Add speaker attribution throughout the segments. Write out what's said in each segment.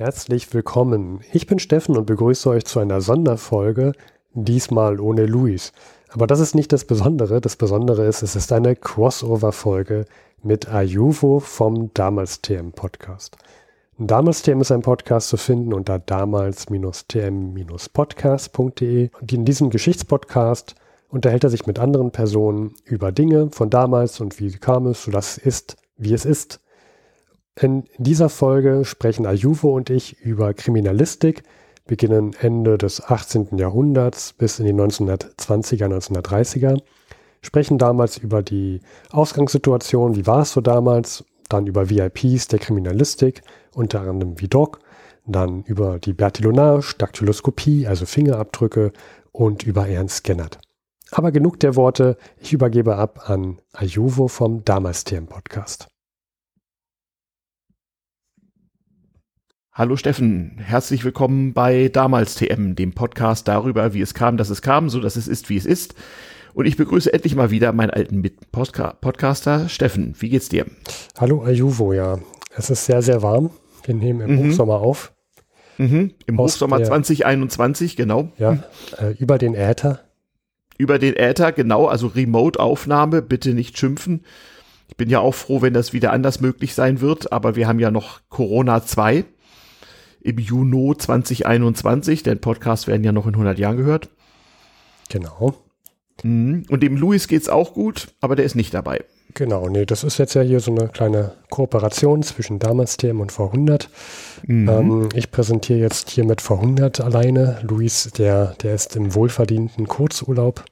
Speaker 1: Herzlich willkommen. Ich bin Steffen und begrüße euch zu einer Sonderfolge, diesmal ohne Luis. Aber das ist nicht das Besondere. Das Besondere ist, es ist eine Crossover-Folge mit Ayuvo vom Damals TM Podcast. Damals TM ist ein Podcast zu finden unter damals-tm-podcast.de. Und in diesem Geschichtspodcast unterhält er sich mit anderen Personen über Dinge von damals und wie kam es, so das ist, wie es ist. In dieser Folge sprechen Ayuvo und ich über Kriminalistik, beginnen Ende des 18. Jahrhunderts bis in die 1920er, 1930er, sprechen damals über die Ausgangssituation, wie war es so damals, dann über VIPs der Kriminalistik, unter anderem Vidocq, dann über die Bertillonage, Daktyloskopie, also Fingerabdrücke und über Ernst Gennert. Aber genug der Worte, ich übergebe ab an Ayuvo vom Damals TM Podcast.
Speaker 2: Hallo Steffen, herzlich willkommen bei Damals TM, dem Podcast darüber, wie es kam, dass es kam, so dass es ist, wie es ist. Und ich begrüße endlich mal wieder meinen alten Podcaster Steffen. Wie geht's dir?
Speaker 1: Hallo Ayuvo, ja. Es ist sehr, sehr warm. Wir nehmen im mhm. Hochsommer auf.
Speaker 2: Mhm. Im Aus Hochsommer der, 2021, genau.
Speaker 1: Ja, äh, über den Äther.
Speaker 2: Über den Äther, genau, also Remote-Aufnahme, bitte nicht schimpfen. Ich bin ja auch froh, wenn das wieder anders möglich sein wird, aber wir haben ja noch Corona 2 im Juni 2021. Den Podcast werden ja noch in 100 Jahren gehört.
Speaker 1: Genau.
Speaker 2: Mhm. Und dem Luis geht's auch gut, aber der ist nicht dabei.
Speaker 1: Genau, nee, das ist jetzt ja hier so eine kleine Kooperation zwischen damals TM und V100. Mhm. Ähm, ich präsentiere jetzt hier mit V100 alleine. Luis, der, der ist im wohlverdienten Kurzurlaub.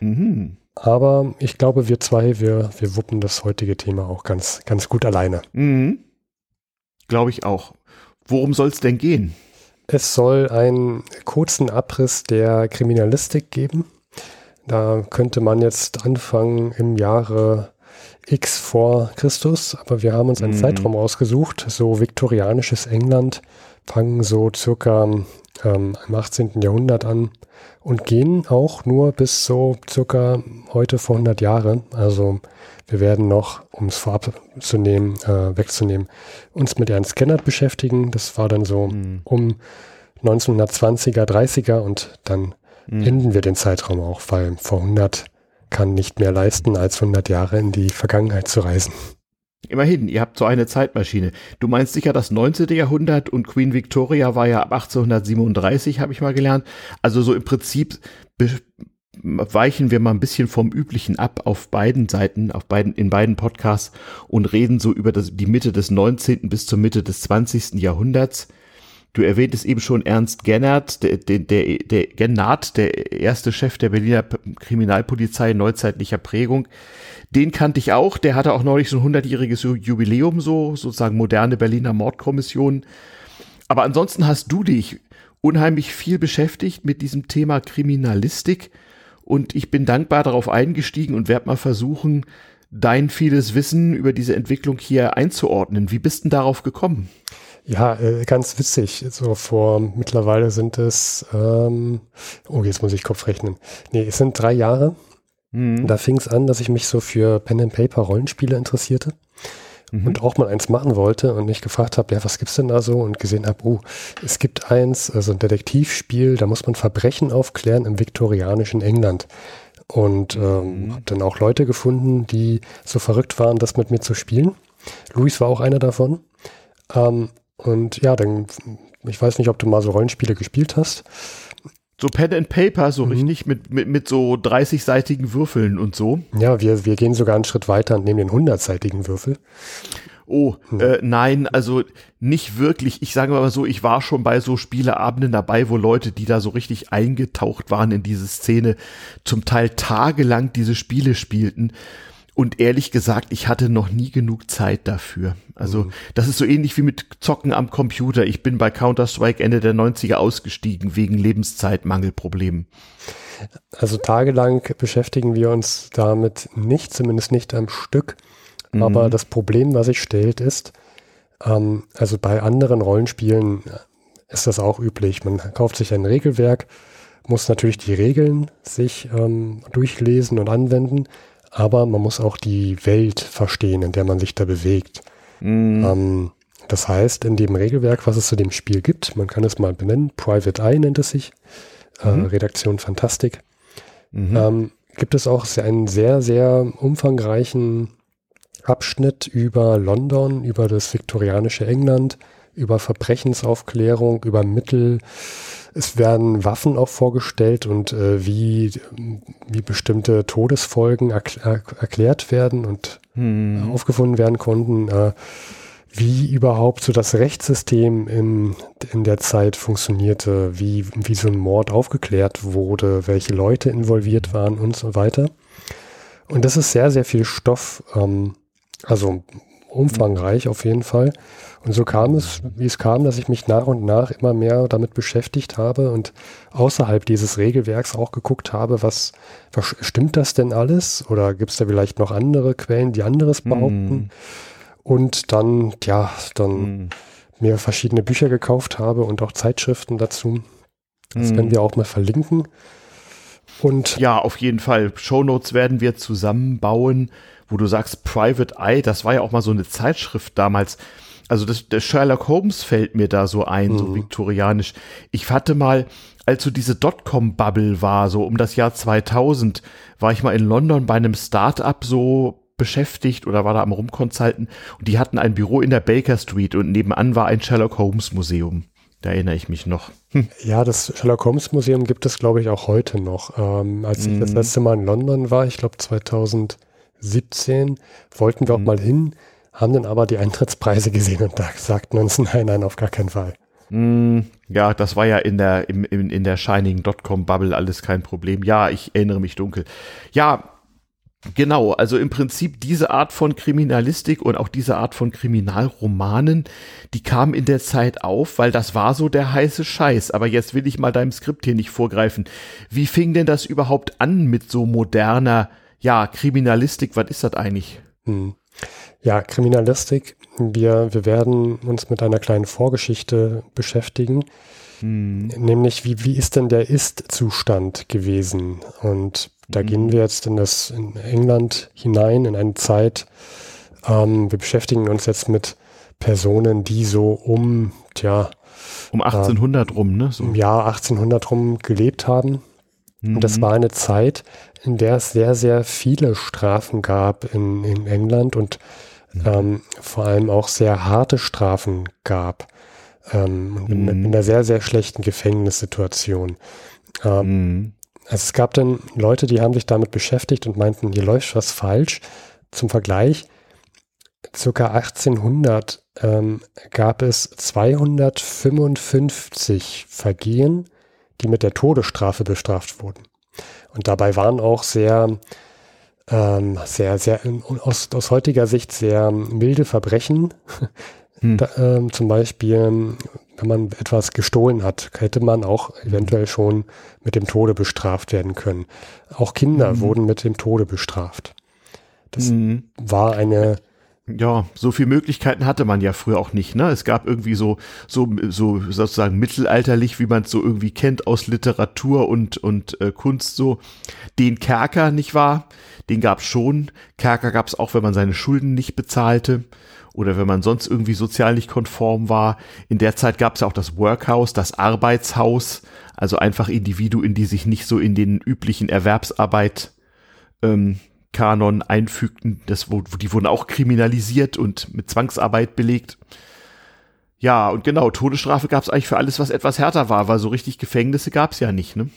Speaker 1: Mhm. Aber ich glaube, wir zwei, wir, wir wuppen das heutige Thema auch ganz, ganz gut alleine.
Speaker 2: Mhm. Glaube ich auch. Worum soll es denn gehen?
Speaker 1: Es soll einen kurzen Abriss der Kriminalistik geben. Da könnte man jetzt anfangen im Jahre X vor Christus, aber wir haben uns einen mhm. Zeitraum ausgesucht, so viktorianisches England, fangen so circa ähm, im 18. Jahrhundert an und gehen auch nur bis so circa heute vor 100 Jahre. Also wir werden noch, um es vorab zu nehmen, äh, wegzunehmen, uns mit Ernst Kennert beschäftigen. Das war dann so mhm. um 1920er, 30er und dann mhm. enden wir den Zeitraum auch, weil vor 100 kann nicht mehr leisten, als 100 Jahre in die Vergangenheit zu reisen.
Speaker 2: Immerhin, ihr habt so eine Zeitmaschine. Du meinst sicher das 19. Jahrhundert und Queen Victoria war ja ab 1837, habe ich mal gelernt. Also so im Prinzip weichen wir mal ein bisschen vom Üblichen ab auf beiden Seiten, auf beiden, in beiden Podcasts und reden so über das, die Mitte des 19. bis zur Mitte des 20. Jahrhunderts. Du erwähntest eben schon Ernst Gennert, der, der, der, der Gennard, der erste Chef der Berliner Kriminalpolizei neuzeitlicher Prägung. Den kannte ich auch. Der hatte auch neulich so ein hundertjähriges Jubiläum, so sozusagen moderne Berliner Mordkommission. Aber ansonsten hast du dich unheimlich viel beschäftigt mit diesem Thema Kriminalistik und ich bin dankbar darauf eingestiegen und werde mal versuchen, dein vieles Wissen über diese Entwicklung hier einzuordnen. Wie bist denn darauf gekommen?
Speaker 1: Ja, äh, ganz witzig. So vor mittlerweile sind es, ähm, oh, jetzt muss ich Kopf rechnen. Nee, es sind drei Jahre. Mhm. Da fing es an, dass ich mich so für Pen and Paper Rollenspiele interessierte mhm. und auch mal eins machen wollte und mich gefragt habe, ja, was gibt's denn da so? Und gesehen habe, oh, es gibt eins, also ein Detektivspiel, da muss man Verbrechen aufklären im viktorianischen England. Und ähm, mhm. habe dann auch Leute gefunden, die so verrückt waren, das mit mir zu spielen. Luis war auch einer davon. Ähm, und ja, dann, ich weiß nicht, ob du mal so Rollenspiele gespielt hast.
Speaker 2: So Pen and Paper, so mhm. richtig mit, mit, mit so 30-seitigen Würfeln und so.
Speaker 1: Ja, wir, wir gehen sogar einen Schritt weiter und nehmen den 100-seitigen Würfel.
Speaker 2: Oh, ja. äh, nein, also nicht wirklich. Ich sage mal so, ich war schon bei so Spieleabenden dabei, wo Leute, die da so richtig eingetaucht waren in diese Szene, zum Teil tagelang diese Spiele spielten. Und ehrlich gesagt, ich hatte noch nie genug Zeit dafür. Also, mhm. das ist so ähnlich wie mit Zocken am Computer. Ich bin bei Counter-Strike Ende der 90er ausgestiegen wegen Lebenszeitmangelproblemen.
Speaker 1: Also tagelang beschäftigen wir uns damit nicht, zumindest nicht am Stück. Mhm. Aber das Problem, was sich stellt, ist, ähm, also bei anderen Rollenspielen ist das auch üblich. Man kauft sich ein Regelwerk, muss natürlich die Regeln sich ähm, durchlesen und anwenden aber man muss auch die Welt verstehen, in der man sich da bewegt. Mhm. Ähm, Das heißt, in dem Regelwerk, was es zu dem Spiel gibt, man kann es mal benennen, Private Eye nennt es sich, äh, mhm. äh, Redaktion Fantastik, mhm. ähm, gibt es auch einen sehr, sehr umfangreichen Abschnitt über London, über das viktorianische England, über Verbrechensaufklärung, über Mittel. Es werden Waffen auch vorgestellt und äh, wie, wie bestimmte Todesfolgen erkl erklärt werden und hm. aufgefunden werden konnten. Äh, wie überhaupt so das Rechtssystem in, in der Zeit funktionierte, wie, wie so ein Mord aufgeklärt wurde, welche Leute involviert waren und so weiter. Und das ist sehr, sehr viel Stoff, ähm, also umfangreich auf jeden Fall. Und so kam es, wie es kam, dass ich mich nach und nach immer mehr damit beschäftigt habe und außerhalb dieses Regelwerks auch geguckt habe, was, was stimmt das denn alles? Oder gibt es da vielleicht noch andere Quellen, die anderes behaupten? Mm und dann, ja, dann mhm. mir verschiedene Bücher gekauft habe und auch Zeitschriften dazu. Das mhm. werden wir auch mal verlinken.
Speaker 2: Und ja, auf jeden Fall. Shownotes werden wir zusammenbauen, wo du sagst Private Eye, das war ja auch mal so eine Zeitschrift damals. Also das, der Sherlock Holmes fällt mir da so ein, mhm. so viktorianisch. Ich hatte mal, als so diese Dotcom-Bubble war, so um das Jahr 2000, war ich mal in London bei einem Startup so beschäftigt oder war da am Rumkonsulten und die hatten ein Büro in der Baker Street und nebenan war ein Sherlock Holmes Museum. Da erinnere ich mich noch.
Speaker 1: Hm. Ja, das Sherlock Holmes Museum gibt es, glaube ich, auch heute noch. Ähm, als ich das mhm. letzte Mal in London war, ich glaube 2017, wollten wir auch mhm. mal hin, haben dann aber die Eintrittspreise gesehen und da sagten uns, nein, nein, auf gar keinen Fall.
Speaker 2: Mhm. Ja, das war ja in der, im, in, in der Shining Dotcom Bubble alles kein Problem. Ja, ich erinnere mich dunkel. Ja, Genau, also im Prinzip diese Art von Kriminalistik und auch diese Art von Kriminalromanen, die kamen in der Zeit auf, weil das war so der heiße Scheiß. Aber jetzt will ich mal deinem Skript hier nicht vorgreifen. Wie fing denn das überhaupt an mit so moderner, ja, Kriminalistik? Was ist das eigentlich? Hm.
Speaker 1: Ja, Kriminalistik. Wir, wir werden uns mit einer kleinen Vorgeschichte beschäftigen. Hm. Nämlich, wie, wie ist denn der Ist-Zustand gewesen? Und da mhm. gehen wir jetzt in das in England hinein, in eine Zeit. Ähm, wir beschäftigen uns jetzt mit Personen, die so um, tja,
Speaker 2: um 1800 äh, rum, ne?
Speaker 1: So. Im Jahr 1800 rum gelebt haben. Mhm. Und das war eine Zeit, in der es sehr, sehr viele Strafen gab in, in England und mhm. ähm, vor allem auch sehr harte Strafen gab. Ähm, in, in, einer sehr, sehr schlechten Gefängnissituation. Ähm, mhm. Also es gab dann Leute, die haben sich damit beschäftigt und meinten, hier läuft was falsch. Zum Vergleich, circa 1800 ähm, gab es 255 Vergehen, die mit der Todesstrafe bestraft wurden. Und dabei waren auch sehr, ähm, sehr, sehr, aus, aus heutiger Sicht sehr milde Verbrechen. Hm. Da, ähm, zum Beispiel wenn man etwas gestohlen hat, hätte man auch eventuell schon mit dem Tode bestraft werden können. Auch Kinder mhm. wurden mit dem Tode bestraft. Das mhm. war eine
Speaker 2: ja, so viele Möglichkeiten hatte man ja früher auch nicht, ne? Es gab irgendwie so, so, so sozusagen mittelalterlich, wie man es so irgendwie kennt aus Literatur und, und äh, Kunst so, den Kerker, nicht wahr? Den gab's schon. Kerker gab's auch, wenn man seine Schulden nicht bezahlte oder wenn man sonst irgendwie sozial nicht konform war. In der Zeit gab es ja auch das Workhouse, das Arbeitshaus, also einfach Individuen, die sich nicht so in den üblichen Erwerbsarbeit ähm, Kanon einfügten. Das, wo, die wurden auch kriminalisiert und mit Zwangsarbeit belegt. Ja, und genau, Todesstrafe gab es eigentlich für alles, was etwas härter war, weil so richtig Gefängnisse gab es ja nicht, ne?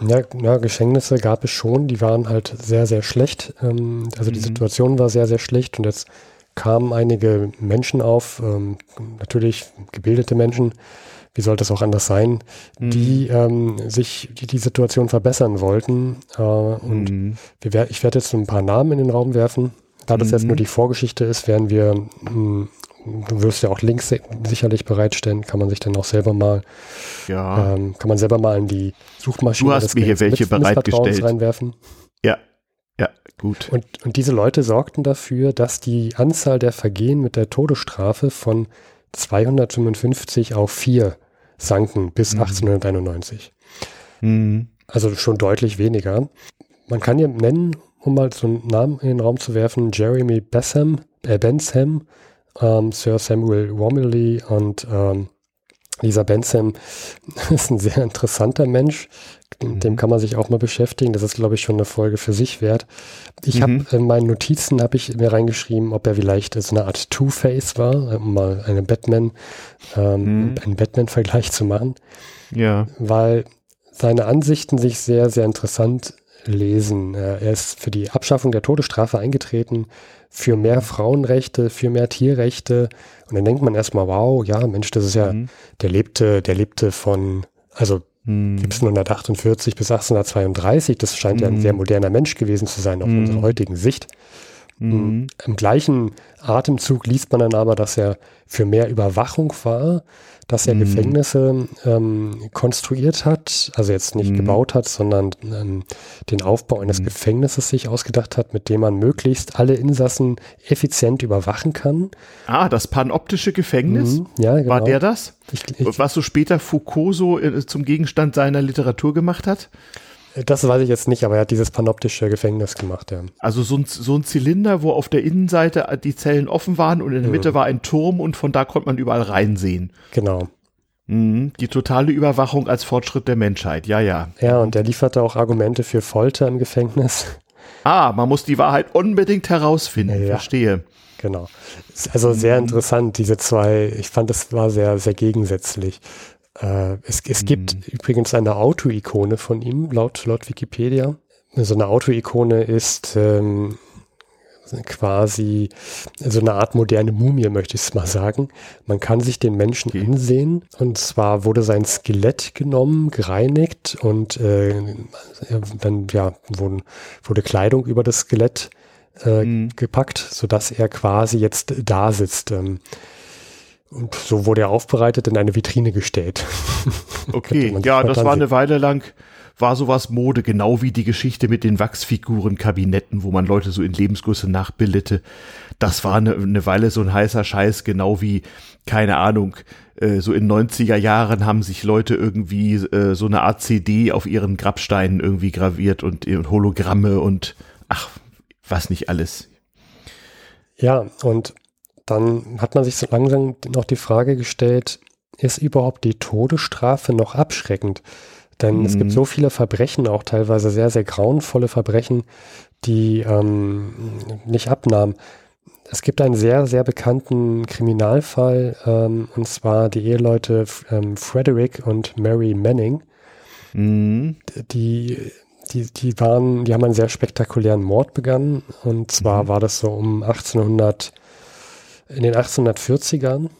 Speaker 1: Ja, ja, Gefängnisse gab es schon, die waren halt sehr, sehr schlecht. Ähm, also die mhm. Situation war sehr, sehr schlecht und jetzt kamen einige Menschen auf, ähm, natürlich gebildete Menschen, wie sollte es auch anders sein, mhm. die ähm, sich die, die Situation verbessern wollten. Äh, und mhm. wir, ich werde jetzt ein paar Namen in den Raum werfen. Da das mhm. jetzt nur die Vorgeschichte ist, werden wir, mh, hm, du wirst ja auch Links sicherlich bereitstellen, kann man sich dann auch selber mal, ja. ähm, kann man selber mal in die Suchmaschine
Speaker 2: du hast mir hier welche bereitgestellt.
Speaker 1: reinwerfen.
Speaker 2: Ja, ja, gut.
Speaker 1: Und, und diese Leute sorgten dafür, dass die Anzahl der Vergehen mit der Todesstrafe von 255 auf 4 sanken bis mhm. 1891. Mhm. Also schon deutlich weniger. Man kann ja nennen, um mal so einen Namen in den Raum zu werfen, Jeremy Bessam, äh Bensham ähm, Sir Samuel Romilly und ähm, Lisa Bentham ist ein sehr interessanter Mensch. Dem, dem, mhm. kann man sich auch mal beschäftigen. Das ist, glaube ich, schon eine Folge für sich wert. Ich mhm. habe in meinen Notizen habe ich mir reingeschrieben, ob er vielleicht so eine Art Two-Face war, um mal eine Batman, ähm, mhm. einen Batman-Vergleich zu machen.
Speaker 2: Ja.
Speaker 1: Weil seine Ansichten sich sehr, sehr interessant lesen. Er ist für die Abschaffung der Todesstrafe eingetreten, für mehr Frauenrechte, für mehr Tierrechte. Und dann denkt man erstmal, wow, ja, Mensch, das ist ja, mhm. der lebte, der lebte von, also mhm. 1748 bis 1832, das scheint mhm. ja ein sehr mhm. moderner Mensch gewesen zu sein, auf mhm. unserer heutigen Sicht. Mhm. Im gleichen Atemzug liest man dann aber, dass er für mehr Überwachung war, dass er mhm. Gefängnisse ähm, konstruiert hat, also jetzt nicht mhm. gebaut hat, sondern ähm, den Aufbau eines mhm. Gefängnisses sich ausgedacht hat, mit dem man möglichst alle Insassen effizient überwachen kann.
Speaker 2: Ah, das panoptische Gefängnis?
Speaker 1: Mhm. Ja, genau.
Speaker 2: War der das? Ich, ich, Was so später Foucault so äh, zum Gegenstand seiner Literatur gemacht hat?
Speaker 1: Das weiß ich jetzt nicht, aber er hat dieses panoptische Gefängnis gemacht, ja.
Speaker 2: Also so ein, so ein Zylinder, wo auf der Innenseite die Zellen offen waren und in der Mitte mhm. war ein Turm und von da konnte man überall reinsehen.
Speaker 1: Genau.
Speaker 2: Mhm. Die totale Überwachung als Fortschritt der Menschheit, ja, ja.
Speaker 1: Ja, und er lieferte auch Argumente für Folter im Gefängnis.
Speaker 2: Ah, man muss die Wahrheit unbedingt herausfinden, ja, verstehe.
Speaker 1: Genau. Also sehr mhm. interessant, diese zwei, ich fand, das war sehr, sehr gegensätzlich. Äh, es, es mhm. gibt übrigens eine Auto-Ikone von ihm, laut, laut Wikipedia. So eine Auto-Ikone ist ähm, quasi so eine Art moderne Mumie, möchte ich es mal sagen. Man kann sich den Menschen okay. ansehen und zwar wurde sein Skelett genommen, gereinigt und äh, dann ja, wurden, wurde Kleidung über das Skelett äh, mhm. gepackt, sodass er quasi jetzt da sitzt. Ähm, und so wurde er aufbereitet in eine Vitrine gestellt.
Speaker 2: Okay, ja, das war eine Weile lang, war sowas Mode, genau wie die Geschichte mit den Wachsfiguren-Kabinetten, wo man Leute so in Lebensgröße nachbildete. Das war eine, eine Weile so ein heißer Scheiß, genau wie, keine Ahnung, äh, so in 90er Jahren haben sich Leute irgendwie äh, so eine Art CD auf ihren Grabsteinen irgendwie graviert und, und Hologramme und ach, was nicht alles.
Speaker 1: Ja, und dann hat man sich so langsam noch die Frage gestellt, ist überhaupt die Todesstrafe noch abschreckend? Denn mhm. es gibt mhm. so viele Verbrechen, auch teilweise sehr, sehr grauenvolle Verbrechen, die ähm, nicht abnahmen. Es gibt einen sehr, sehr bekannten Kriminalfall, ähm, und zwar die Eheleute ähm, Frederick und Mary Manning. Mhm. Die, die, die waren, die haben einen sehr spektakulären Mord begangen. Und zwar mhm. war das so um 1800 in den 1840ern.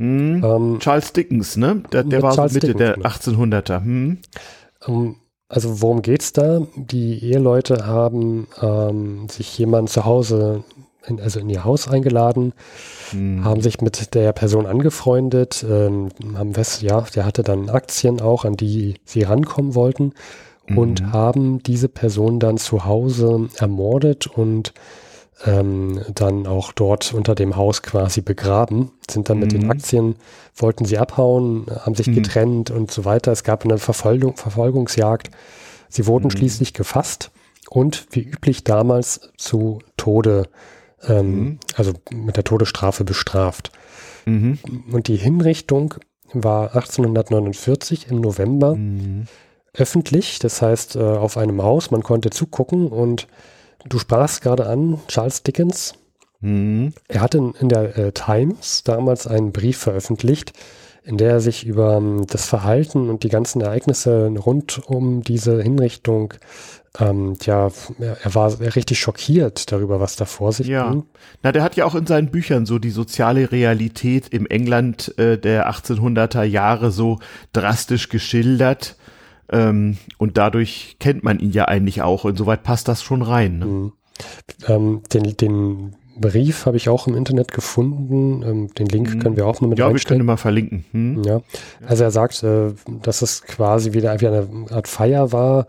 Speaker 2: Hm. Ähm, Charles Dickens, ne? Der, der war Charles Mitte Dickens, der 1800er. Hm.
Speaker 1: Ähm, also worum geht's da? Die Eheleute haben ähm, sich jemand zu Hause, in, also in ihr Haus eingeladen, hm. haben sich mit der Person angefreundet, ähm, haben fest, ja, der hatte dann Aktien auch, an die sie rankommen wollten und hm. haben diese Person dann zu Hause ermordet und ähm, dann auch dort unter dem Haus quasi begraben, sind dann mhm. mit den mhm. Aktien, wollten sie abhauen, haben sich mhm. getrennt und so weiter. Es gab eine Verfolgung, Verfolgungsjagd. Sie wurden mhm. schließlich gefasst und wie üblich damals zu Tode, ähm, mhm. also mit der Todesstrafe bestraft. Mhm. Und die Hinrichtung war 1849 im November öffentlich, das heißt äh, auf einem Haus, man konnte zugucken und Du sprachst gerade an, Charles Dickens. Mhm. Er hat in, in der äh, Times damals einen Brief veröffentlicht, in der er sich über um, das Verhalten und die ganzen Ereignisse rund um diese Hinrichtung, ähm, ja, er war richtig schockiert darüber, was da vor sich
Speaker 2: ja. ging. Na, der hat ja auch in seinen Büchern so die soziale Realität im England äh, der 1800er Jahre so drastisch geschildert. Ähm, und dadurch kennt man ihn ja eigentlich auch. Insoweit passt das schon rein. Ne? Mhm.
Speaker 1: Ähm, den, den Brief habe ich auch im Internet gefunden. Ähm, den Link mhm. können wir auch mal mit
Speaker 2: Ja, wir können mal verlinken. Hm?
Speaker 1: Ja. Also er sagt, äh, dass es quasi wieder wie eine Art Feier war,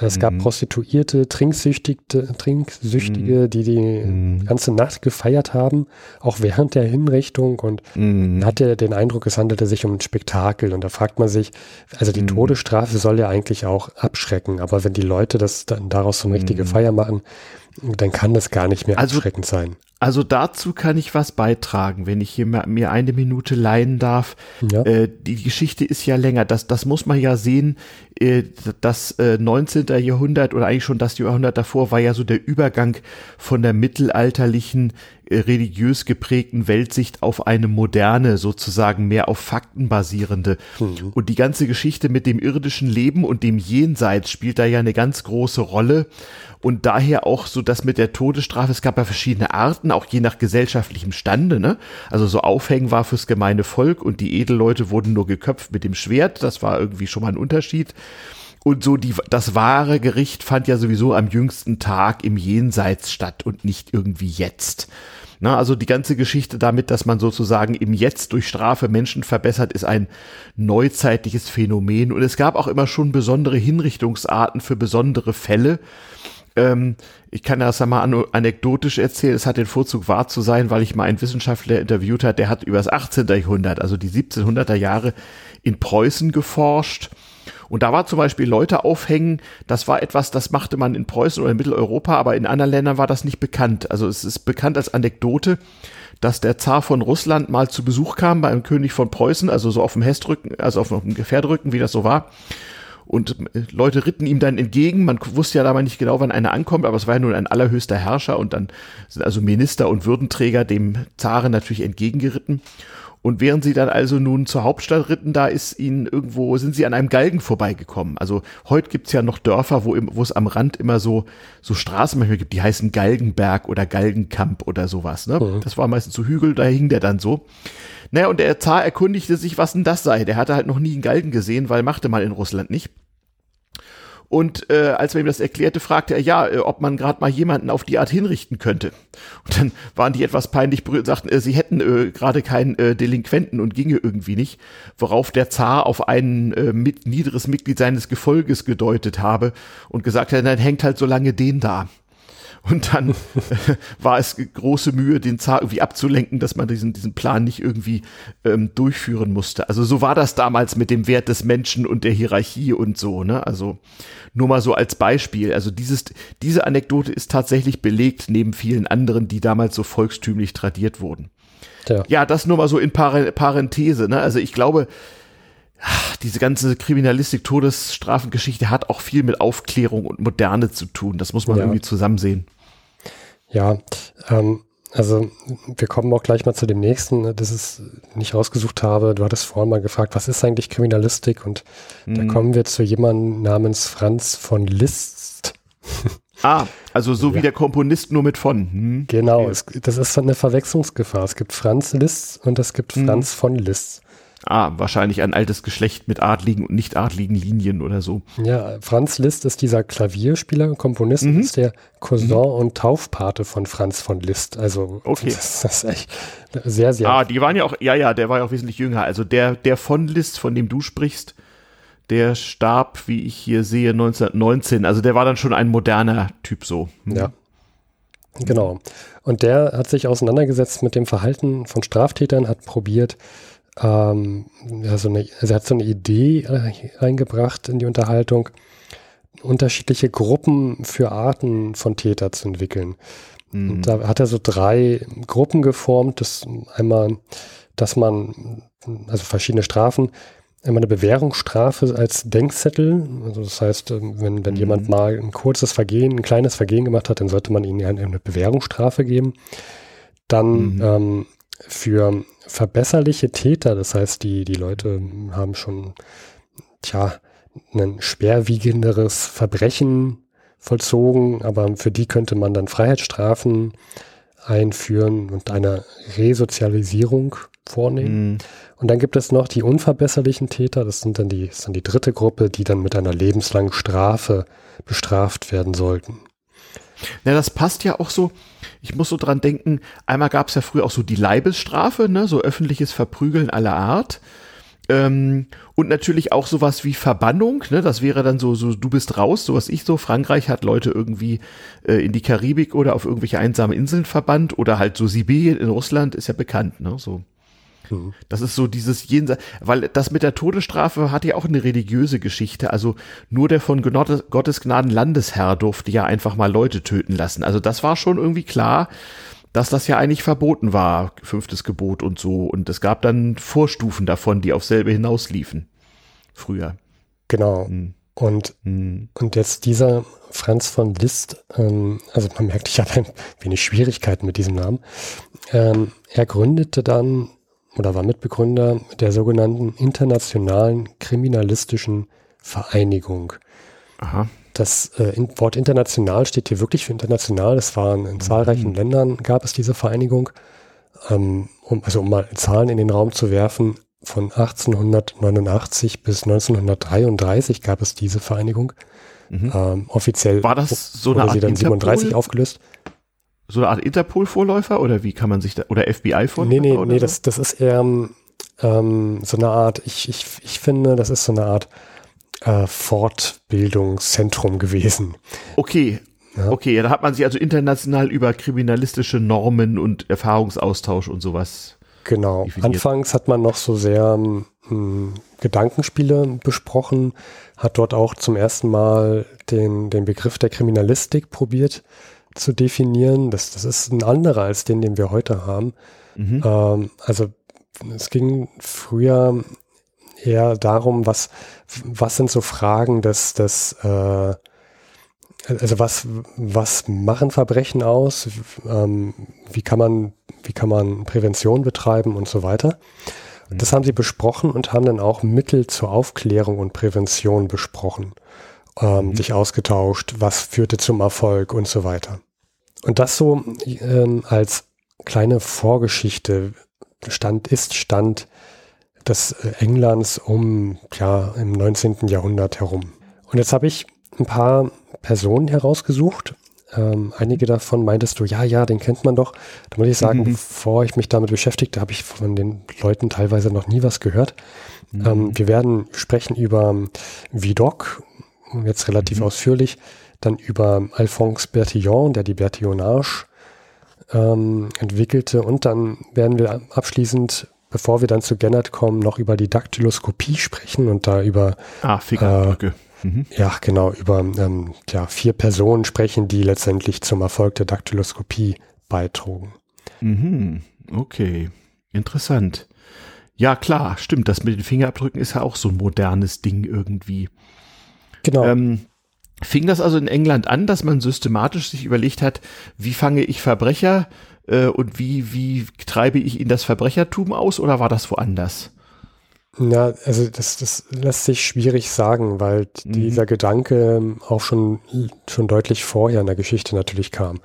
Speaker 1: es gab mhm. Prostituierte, Trinksüchtige, Trinksüchtige mhm. die die mhm. ganze Nacht gefeiert haben, auch während der Hinrichtung. Und man mhm. hatte den Eindruck, es handelte sich um ein Spektakel. Und da fragt man sich, also die mhm. Todesstrafe soll ja eigentlich auch abschrecken. Aber wenn die Leute das dann daraus so eine richtige Feier machen, dann kann das gar nicht mehr also, abschreckend sein.
Speaker 2: Also dazu kann ich was beitragen, wenn ich hier mir eine Minute leihen darf. Ja. Äh, die Geschichte ist ja länger. Das, das muss man ja sehen. Äh, das äh, 19. Jahrhundert oder eigentlich schon das Jahrhundert davor war ja so der Übergang von der mittelalterlichen religiös geprägten Weltsicht auf eine moderne, sozusagen mehr auf Fakten basierende. Mhm. Und die ganze Geschichte mit dem irdischen Leben und dem Jenseits spielt da ja eine ganz große Rolle. Und daher auch so das mit der Todesstrafe, es gab ja verschiedene Arten, auch je nach gesellschaftlichem Stande, ne? Also so Aufhängen war fürs gemeine Volk und die Edelleute wurden nur geköpft mit dem Schwert, das war irgendwie schon mal ein Unterschied. Und so die, das wahre Gericht fand ja sowieso am jüngsten Tag im Jenseits statt und nicht irgendwie jetzt. Na, also die ganze Geschichte damit, dass man sozusagen im Jetzt durch Strafe Menschen verbessert, ist ein neuzeitliches Phänomen. Und es gab auch immer schon besondere Hinrichtungsarten für besondere Fälle. Ähm, ich kann das mal anekdotisch erzählen. Es hat den Vorzug wahr zu sein, weil ich mal einen Wissenschaftler interviewt hat, der hat über das 18. Jahrhundert, also die 1700er Jahre in Preußen geforscht und da war zum Beispiel Leute aufhängen, das war etwas, das machte man in Preußen oder in Mitteleuropa, aber in anderen Ländern war das nicht bekannt. Also es ist bekannt als Anekdote, dass der Zar von Russland mal zu Besuch kam beim König von Preußen, also so auf dem Hestrücken, also auf dem Gefährdrücken, wie das so war. Und äh, Leute ritten ihm dann entgegen. Man wusste ja dabei nicht genau, wann einer ankommt, aber es war ja nun ein allerhöchster Herrscher und dann sind also Minister und Würdenträger dem Zaren natürlich entgegengeritten. Und während sie dann also nun zur Hauptstadt ritten, da ist ihnen irgendwo, sind sie an einem Galgen vorbeigekommen. Also heute gibt's ja noch Dörfer, wo, wo es am Rand immer so, so Straßen manchmal gibt, die heißen Galgenberg oder Galgenkamp oder sowas. Ne? Mhm. Das war meistens so Hügel, da hing der dann so. Naja, und der Zar erkundigte sich, was denn das sei. Der hatte halt noch nie einen Galgen gesehen, weil machte man in Russland nicht. Und äh, als man ihm das erklärte, fragte er, ja, äh, ob man gerade mal jemanden auf die Art hinrichten könnte. Und dann waren die etwas peinlich berührt und sagten, äh, sie hätten äh, gerade keinen äh, Delinquenten und ginge irgendwie nicht. Worauf der Zar auf ein äh, mit, niederes Mitglied seines Gefolges gedeutet habe und gesagt hat, dann hängt halt so lange den da. Und dann war es große Mühe, den Zar irgendwie abzulenken, dass man diesen, diesen Plan nicht irgendwie ähm, durchführen musste. Also so war das damals mit dem Wert des Menschen und der Hierarchie und so, ne? Also nur mal so als Beispiel. Also dieses, diese Anekdote ist tatsächlich belegt neben vielen anderen, die damals so volkstümlich tradiert wurden. Ja, ja das nur mal so in Parenthese, ne? Also ich glaube, diese ganze Kriminalistik, Todesstrafengeschichte hat auch viel mit Aufklärung und Moderne zu tun. Das muss man ja. irgendwie zusammen sehen.
Speaker 1: Ja, ähm, also wir kommen auch gleich mal zu dem nächsten, das ich nicht rausgesucht habe. Du hattest vorhin mal gefragt, was ist eigentlich Kriminalistik? Und mhm. da kommen wir zu jemandem namens Franz von Liszt.
Speaker 2: Ah, also so ja. wie der Komponist nur mit von. Hm.
Speaker 1: Genau, okay. es, das ist eine Verwechslungsgefahr. Es gibt Franz Liszt und es gibt mhm. Franz von Liszt.
Speaker 2: Ah, wahrscheinlich ein altes Geschlecht mit adligen und nicht adligen Linien oder so.
Speaker 1: Ja, Franz Liszt ist dieser Klavierspieler, Komponist, mhm. ist der Cousin mhm. und Taufpate von Franz von Liszt. Also
Speaker 2: okay.
Speaker 1: das, das, ist echt sehr, sehr.
Speaker 2: Ah, die waren ja auch, ja, ja, der war ja auch wesentlich jünger. Also der, der von Liszt, von dem du sprichst, der starb, wie ich hier sehe, 1919. Also der war dann schon ein moderner Typ so.
Speaker 1: Mhm. Ja. Genau. Und der hat sich auseinandergesetzt mit dem Verhalten von Straftätern, hat probiert, ähm, ja, so eine, also er hat so eine Idee reingebracht in die Unterhaltung, unterschiedliche Gruppen für Arten von Täter zu entwickeln. Mhm. Und da hat er so drei Gruppen geformt. Das einmal, dass man, also verschiedene Strafen, einmal eine Bewährungsstrafe als Denkzettel. Also das heißt, wenn, wenn mhm. jemand mal ein kurzes Vergehen, ein kleines Vergehen gemacht hat, dann sollte man ihnen eine Bewährungsstrafe geben. Dann mhm. ähm, für verbesserliche Täter, das heißt, die, die Leute haben schon, tja, ein schwerwiegenderes Verbrechen vollzogen, aber für die könnte man dann Freiheitsstrafen einführen und eine Resozialisierung vornehmen. Mhm. Und dann gibt es noch die unverbesserlichen Täter, das sind dann die, das ist dann die dritte Gruppe, die dann mit einer lebenslangen Strafe bestraft werden sollten.
Speaker 2: Ja, das passt ja auch so. Ich muss so dran denken, einmal gab es ja früher auch so die Leibesstrafe, ne, so öffentliches Verprügeln aller Art. Ähm, und natürlich auch sowas wie Verbannung, ne? Das wäre dann so, so, du bist raus, so was ich so. Frankreich hat Leute irgendwie äh, in die Karibik oder auf irgendwelche einsame Inseln verbannt oder halt so Sibirien in Russland ist ja bekannt, ne? So. Mhm. Das ist so dieses Jenseits, weil das mit der Todesstrafe hat ja auch eine religiöse Geschichte. Also nur der von Gottes Gnaden Landesherr durfte ja einfach mal Leute töten lassen. Also das war schon irgendwie klar, dass das ja eigentlich verboten war, fünftes Gebot und so. Und es gab dann Vorstufen davon, die auf selbe hinausliefen. Früher.
Speaker 1: Genau. Hm. Und, hm. und jetzt dieser Franz von Liszt, ähm, also man merkt, ich habe ein wenig Schwierigkeiten mit diesem Namen. Ähm, er gründete dann oder war Mitbegründer der sogenannten Internationalen Kriminalistischen Vereinigung. Aha. Das äh, Wort international steht hier wirklich für international. Es waren in zahlreichen mhm. Ländern gab es diese Vereinigung. Ähm, um, also um mal Zahlen in den Raum zu werfen, von 1889 bis 1933 gab es diese Vereinigung. Mhm. Ähm, offiziell
Speaker 2: war das so eine
Speaker 1: Art sie dann Interpol? 37 aufgelöst.
Speaker 2: So eine Art Interpol-Vorläufer oder wie kann man sich da oder FBI-Vorläufer?
Speaker 1: Nee, nee, nee, so? das, das ist eher ähm, so eine Art, ich, ich, ich finde, das ist so eine Art äh, Fortbildungszentrum gewesen.
Speaker 2: Okay. Ja. Okay, da hat man sich also international über kriminalistische Normen und Erfahrungsaustausch und sowas.
Speaker 1: Genau. Definiert. Anfangs hat man noch so sehr mh, hm, Gedankenspiele besprochen, hat dort auch zum ersten Mal den, den Begriff der Kriminalistik probiert zu definieren. Das, das ist ein anderer als den, den wir heute haben. Mhm. Ähm, also es ging früher eher darum, was, was sind so Fragen des, des äh, also was, was machen Verbrechen aus? Ähm, wie kann man, wie kann man Prävention betreiben und so weiter? Mhm. Das haben sie besprochen und haben dann auch Mittel zur Aufklärung und Prävention besprochen, ähm, mhm. sich ausgetauscht, was führte zum Erfolg und so weiter. Und das so ähm, als kleine Vorgeschichte stand, ist Stand des äh, Englands um, ja, im 19. Jahrhundert herum. Und jetzt habe ich ein paar Personen herausgesucht. Ähm, einige davon meintest du, ja, ja, den kennt man doch. Da muss ich sagen, mhm. bevor ich mich damit beschäftigte, habe ich von den Leuten teilweise noch nie was gehört. Mhm. Ähm, wir werden sprechen über Vidocq, jetzt relativ mhm. ausführlich, dann über Alphonse Bertillon, der die Bertillonage ähm, entwickelte und dann werden wir abschließend bevor wir dann zu Gennard kommen, noch über die Daktyloskopie sprechen und da über
Speaker 2: ah, Fingerabdrücke.
Speaker 1: Äh, mhm. Ja, genau, über ähm, ja, vier Personen sprechen, die letztendlich zum Erfolg der Daktyloskopie beitrugen.
Speaker 2: Mhm. Okay, interessant. Ja, klar, stimmt. Das mit den Fingerabdrücken ist ja auch so ein modernes Ding irgendwie.
Speaker 1: Genau. Ähm,
Speaker 2: fing das also in England an, dass man systematisch sich überlegt hat, wie fange ich Verbrecher äh, und wie, wie treibe ich in das Verbrechertum aus oder war das woanders?
Speaker 1: Ja, also das, das lässt sich schwierig sagen, weil mhm. dieser Gedanke auch schon, schon deutlich vorher in der Geschichte natürlich kam.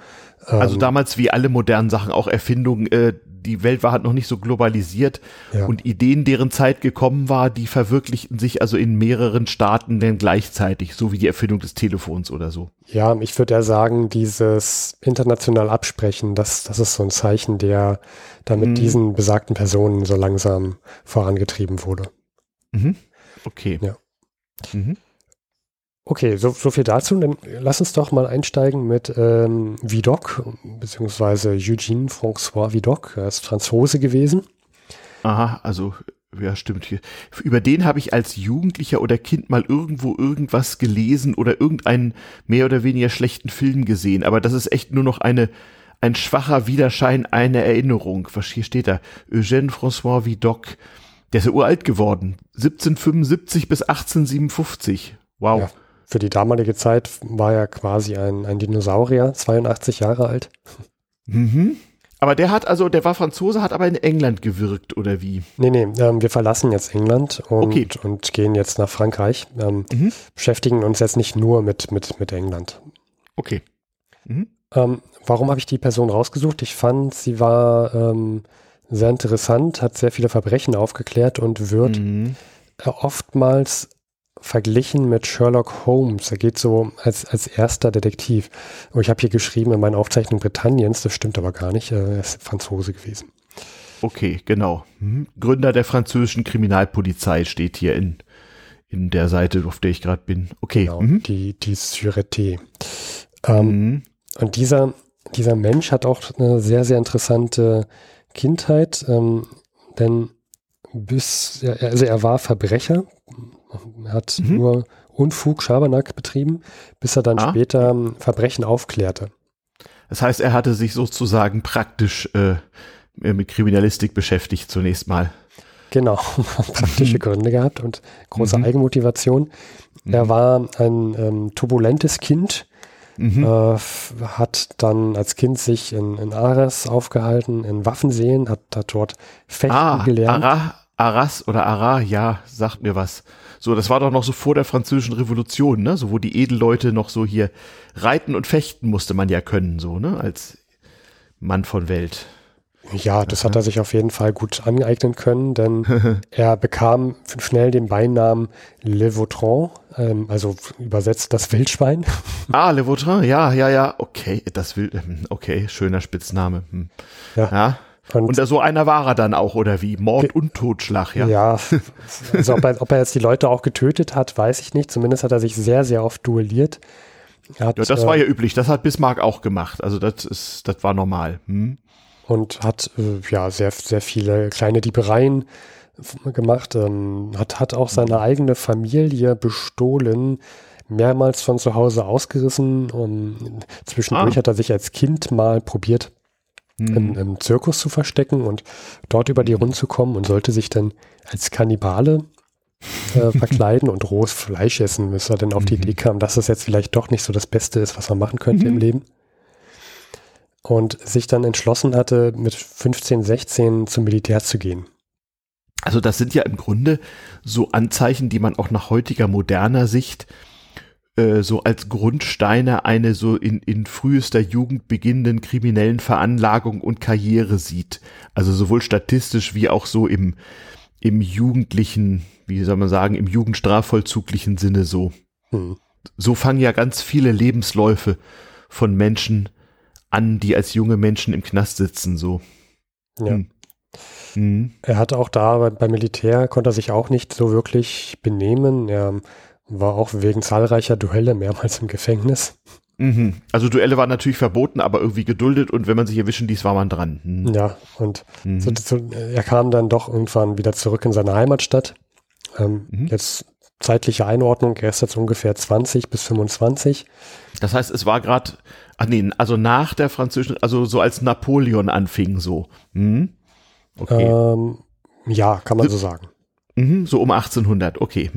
Speaker 2: Also ähm, damals wie alle modernen Sachen, auch Erfindungen, äh, die Welt war halt noch nicht so globalisiert ja. und Ideen, deren Zeit gekommen war, die verwirklichten sich also in mehreren Staaten denn gleichzeitig, so wie die Erfindung des Telefons oder so.
Speaker 1: Ja, ich würde ja sagen, dieses international Absprechen, das, das ist so ein Zeichen, der da mit mhm. diesen besagten Personen so langsam vorangetrieben wurde.
Speaker 2: Mhm. Okay.
Speaker 1: Ja. Mhm. Okay, so, so viel dazu. Dann lass uns doch mal einsteigen mit ähm, Vidocq, beziehungsweise Eugène François Vidocq. Er ist Franzose gewesen.
Speaker 2: Aha, also ja, stimmt. Über den habe ich als Jugendlicher oder Kind mal irgendwo irgendwas gelesen oder irgendeinen mehr oder weniger schlechten Film gesehen. Aber das ist echt nur noch eine, ein schwacher Widerschein einer Erinnerung. Was hier steht da? Eugène François Vidocq. Der ist ja uralt geworden. 1775 bis 1857. Wow. Ja
Speaker 1: für die damalige Zeit war er quasi ein, ein Dinosaurier, 82 Jahre alt.
Speaker 2: Mhm. Aber der hat also, der war Franzose, hat aber in England gewirkt, oder wie?
Speaker 1: Nee, nee, ähm, wir verlassen jetzt England und, okay. und gehen jetzt nach Frankreich. Ähm, mhm. Beschäftigen uns jetzt nicht nur mit, mit, mit England.
Speaker 2: Okay.
Speaker 1: Mhm. Ähm, warum habe ich die Person rausgesucht? Ich fand, sie war ähm, sehr interessant, hat sehr viele Verbrechen aufgeklärt und wird mhm. oftmals verglichen mit Sherlock Holmes. Er geht so als, als erster Detektiv. Und ich habe hier geschrieben in meiner Aufzeichnung Britanniens, das stimmt aber gar nicht. Er ist Franzose gewesen.
Speaker 2: Okay, genau. Hm. Gründer der französischen Kriminalpolizei steht hier in, in der Seite, auf der ich gerade bin. Okay. Genau,
Speaker 1: mhm. die, die Sûreté. Ähm, mhm. Und dieser, dieser Mensch hat auch eine sehr, sehr interessante Kindheit, ähm, denn bis, also er war Verbrecher, er hat mhm. nur Unfug, Schabernack betrieben, bis er dann ah. später Verbrechen aufklärte.
Speaker 2: Das heißt, er hatte sich sozusagen praktisch äh, mit Kriminalistik beschäftigt zunächst mal.
Speaker 1: Genau, praktische Gründe gehabt und große mhm. Eigenmotivation. Er mhm. war ein ähm, turbulentes Kind, mhm. äh, hat dann als Kind sich in, in Ares aufgehalten, in Waffenseen, hat, hat dort Fechten ah, gelernt.
Speaker 2: Ara, Aras oder Ara, ja, sagt mir was. So, das war doch noch so vor der französischen Revolution, ne? So, wo die Edelleute noch so hier reiten und fechten musste man ja können, so, ne? Als Mann von Welt.
Speaker 1: Ja, das hat er sich auf jeden Fall gut aneignen können, denn er bekam schnell den Beinamen Le Vautrin, ähm, also übersetzt das Wildschwein.
Speaker 2: Ah, Le Vautrin, ja, ja, ja, okay, das Wild, okay, schöner Spitzname. Hm. Ja. ja. Und, und so einer war er dann auch, oder wie? Mord und Totschlag, ja.
Speaker 1: Ja, also ob er, ob er jetzt die Leute auch getötet hat, weiß ich nicht. Zumindest hat er sich sehr, sehr oft duelliert.
Speaker 2: Hat, ja, das war ja äh, üblich. Das hat Bismarck auch gemacht. Also das ist, das war normal. Hm?
Speaker 1: und hat äh, ja sehr, sehr viele kleine Diebereien gemacht, ähm, hat, hat auch seine eigene Familie bestohlen, mehrmals von zu Hause ausgerissen und zwischendurch ah. hat er sich als Kind mal probiert, hm. im, im, Zirkus zu verstecken und dort über die Runden zu kommen und sollte sich dann als Kannibale äh, verkleiden und rohes Fleisch essen, bis er dann auf die mhm. Idee kam, dass das jetzt vielleicht doch nicht so das Beste ist, was man machen könnte mhm. im Leben und sich dann entschlossen hatte, mit 15, 16 zum Militär zu gehen.
Speaker 2: Also das sind ja im Grunde so Anzeichen, die man auch nach heutiger moderner Sicht äh, so als Grundsteine eine so in, in frühester Jugend beginnenden kriminellen Veranlagung und Karriere sieht. Also sowohl statistisch wie auch so im, im jugendlichen, wie soll man sagen, im jugendstrafvollzuglichen Sinne so. Hm. So fangen ja ganz viele Lebensläufe von Menschen an, die als junge Menschen im Knast sitzen, so.
Speaker 1: Ja. Hm. Mhm. Er hat auch da beim Militär konnte er sich auch nicht so wirklich benehmen. Er war auch wegen zahlreicher Duelle mehrmals im Gefängnis.
Speaker 2: Mhm. Also Duelle waren natürlich verboten, aber irgendwie geduldet und wenn man sich erwischen ließ, war man dran.
Speaker 1: Mhm. Ja, und mhm. so, so, er kam dann doch irgendwann wieder zurück in seine Heimatstadt. Ähm, mhm. Jetzt zeitliche Einordnung, er ist jetzt ungefähr 20 bis 25.
Speaker 2: Das heißt, es war gerade Ach nee, also nach der französischen, also so als Napoleon anfing so. Hm?
Speaker 1: Okay. Ähm, ja, kann man so, so sagen.
Speaker 2: Mhm, so um 1800, okay.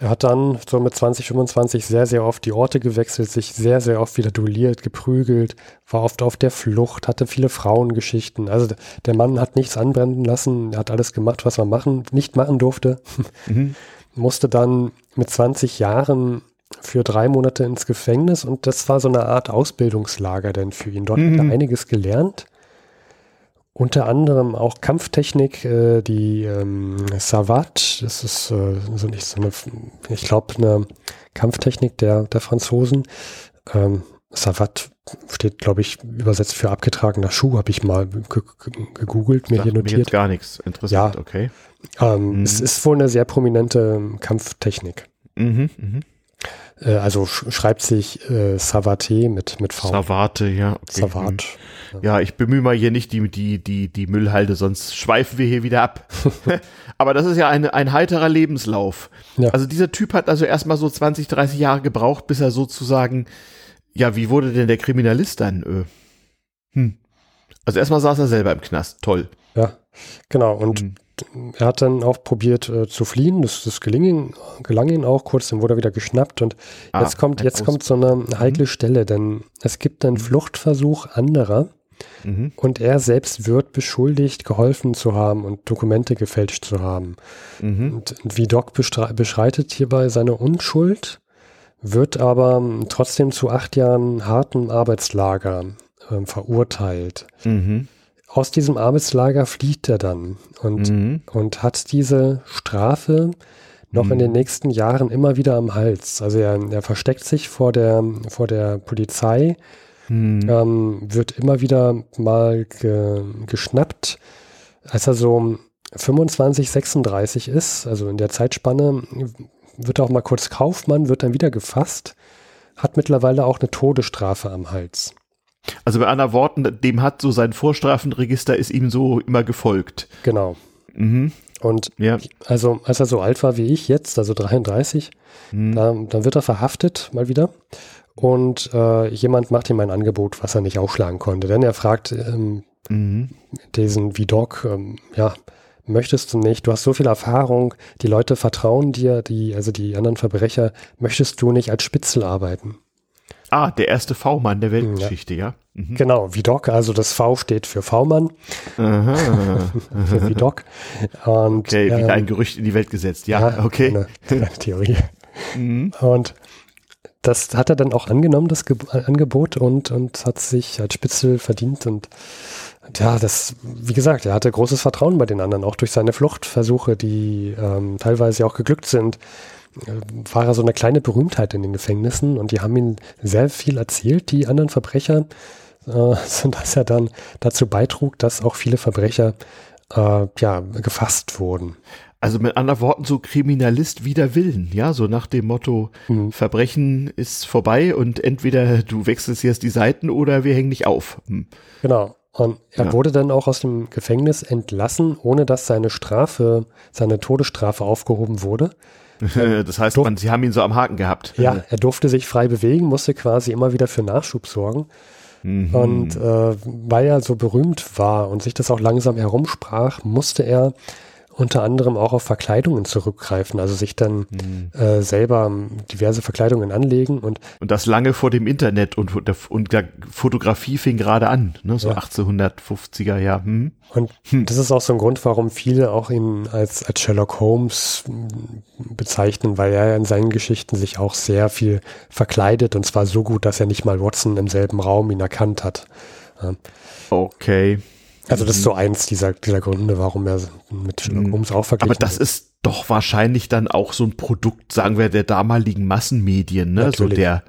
Speaker 2: Mhm.
Speaker 1: mhm. Er hat dann so mit 20, 25 sehr, sehr oft die Orte gewechselt, sich sehr, sehr oft wieder duelliert, geprügelt, war oft auf der Flucht, hatte viele Frauengeschichten. Also der Mann hat nichts anbrennen lassen, er hat alles gemacht, was man machen, nicht machen durfte. Mhm. Musste dann mit 20 Jahren für drei Monate ins Gefängnis und das war so eine Art Ausbildungslager denn für ihn. Dort mhm. hat er einiges gelernt. Unter anderem auch Kampftechnik, äh, die ähm, Savat, das ist äh, so nicht so eine, ich glaube, eine Kampftechnik der, der Franzosen. Ähm, Savat steht, glaube ich, übersetzt für abgetragener Schuh, habe ich mal gegoogelt, mir Sagt hier notiert. Mir jetzt
Speaker 2: gar nichts, interessant,
Speaker 1: ja,
Speaker 2: okay.
Speaker 1: Ähm, mhm. Es ist wohl eine sehr prominente Kampftechnik. Mhm, mh. Äh, also sch schreibt sich äh, Savate mit, mit V.
Speaker 2: Savate, ja. Okay.
Speaker 1: Savat.
Speaker 2: Ja. ja, ich bemühe mal hier nicht die, die, die, die Müllhalde, sonst schweifen wir hier wieder ab. Aber das ist ja eine, ein heiterer Lebenslauf. Ja. Also dieser Typ hat also erstmal so 20, 30 Jahre gebraucht, bis er sozusagen, ja, wie wurde denn der Kriminalist dann? Äh, hm. Also erstmal saß er selber im Knast, toll.
Speaker 1: Ja, genau. Und hm er hat dann auch probiert äh, zu fliehen. Das, das gelang, ihm, gelang ihm auch kurz, dann wurde er wieder geschnappt. Und ah, jetzt kommt, jetzt kommt so eine heikle mhm. Stelle, denn es gibt einen mhm. Fluchtversuch anderer. Mhm. Und er selbst wird beschuldigt, geholfen zu haben und Dokumente gefälscht zu haben. Mhm. Und wie Doc beschreitet hierbei seine Unschuld, wird aber trotzdem zu acht Jahren harten Arbeitslager äh, verurteilt. Mhm aus diesem Arbeitslager flieht er dann und, mhm. und hat diese Strafe noch mhm. in den nächsten Jahren immer wieder am Hals. Also er, er versteckt sich vor der, vor der Polizei, mhm. ähm, wird immer wieder mal ge, geschnappt. Als er so 25, 36 ist, also in der Zeitspanne, wird er auch mal kurz Kaufmann, wird dann wieder gefasst, hat mittlerweile auch eine Todesstrafe am Hals.
Speaker 2: Also bei anderen Worten, dem hat so sein Vorstrafenregister ist ihm so immer gefolgt.
Speaker 1: Genau. Mhm. Und ja. also als er so alt war wie ich jetzt, also 33, mhm. da, dann wird er verhaftet mal wieder und äh, jemand macht ihm ein Angebot, was er nicht aufschlagen konnte. Denn er fragt ähm, mhm. diesen Vidok, ähm, ja, möchtest du nicht, du hast so viel Erfahrung, die Leute vertrauen dir, die, also die anderen Verbrecher, möchtest du nicht als Spitzel arbeiten?
Speaker 2: Ah, der erste V-Mann der Weltgeschichte, ja.
Speaker 1: ja? Mhm. Genau, Vidok, also das V steht für V-Mann. für Vidok.
Speaker 2: Und, okay, wieder ähm, ein Gerücht in die Welt gesetzt, ja, ja okay. Eine, eine Theorie.
Speaker 1: Mhm. Und das hat er dann auch angenommen, das Ge Angebot, und, und hat sich als Spitzel verdient. Und ja, das, wie gesagt, er hatte großes Vertrauen bei den anderen, auch durch seine Fluchtversuche, die ähm, teilweise auch geglückt sind. War er so eine kleine Berühmtheit in den Gefängnissen und die haben ihm sehr viel erzählt, die anderen Verbrecher, äh, sodass er dann dazu beitrug, dass auch viele Verbrecher äh, ja, gefasst wurden.
Speaker 2: Also mit anderen Worten, so Kriminalist wider Willen, ja, so nach dem Motto, mhm. Verbrechen ist vorbei und entweder du wechselst jetzt die Seiten oder wir hängen dich auf.
Speaker 1: Mhm. Genau. Und er ja. wurde dann auch aus dem Gefängnis entlassen, ohne dass seine Strafe, seine Todesstrafe aufgehoben wurde.
Speaker 2: das heißt, man, sie haben ihn so am Haken gehabt.
Speaker 1: Ja, er durfte sich frei bewegen, musste quasi immer wieder für Nachschub sorgen. Mhm. Und äh, weil er so berühmt war und sich das auch langsam herumsprach, musste er unter anderem auch auf Verkleidungen zurückgreifen, also sich dann mhm. äh, selber diverse Verkleidungen anlegen und
Speaker 2: und das lange vor dem Internet und und der Fotografie fing gerade an, ne, so ja. 1850er Jahr. Hm.
Speaker 1: Und hm. das ist auch so ein Grund, warum viele auch ihn als als Sherlock Holmes bezeichnen, weil er in seinen Geschichten sich auch sehr viel verkleidet und zwar so gut, dass er nicht mal Watson im selben Raum ihn erkannt hat.
Speaker 2: Okay.
Speaker 1: Also das ist so eins dieser, dieser Gründe, warum er mit Sherlock mhm. Holmes auch verglichen
Speaker 2: Aber das ist doch wahrscheinlich dann auch so ein Produkt, sagen wir, der damaligen Massenmedien, ne? Natürlich. So der,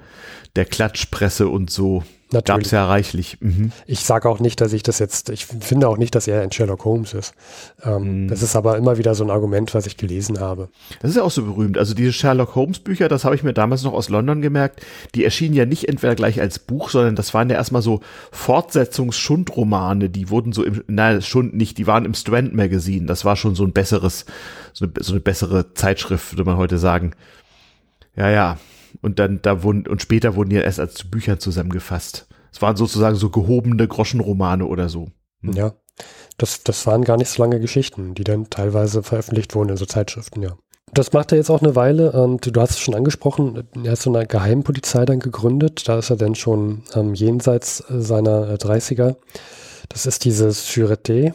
Speaker 2: der Klatschpresse und so. Gab es ja reichlich. Mhm.
Speaker 1: Ich sage auch nicht, dass ich das jetzt, ich finde auch nicht, dass er ein Sherlock Holmes ist. Ähm, mhm. Das ist aber immer wieder so ein Argument, was ich gelesen habe.
Speaker 2: Das ist ja auch so berühmt. Also diese Sherlock Holmes Bücher, das habe ich mir damals noch aus London gemerkt, die erschienen ja nicht entweder gleich als Buch, sondern das waren ja erstmal so Fortsetzungsschundromane, die wurden so im, nein, Schund nicht, die waren im Strand Magazine. Das war schon so ein besseres, so eine, so eine bessere Zeitschrift, würde man heute sagen. Ja, ja. Und dann, da wurden, und später wurden die erst als zu Büchern zusammengefasst. Es waren sozusagen so gehobene Groschenromane oder so.
Speaker 1: Hm. Ja. Das, das waren gar nicht so lange Geschichten, die dann teilweise veröffentlicht wurden in so Zeitschriften, ja. Das macht er jetzt auch eine Weile und du hast es schon angesprochen, er hat so eine Geheimpolizei dann gegründet, da ist er dann schon ähm, jenseits seiner 30er. Das ist dieses Sûreté.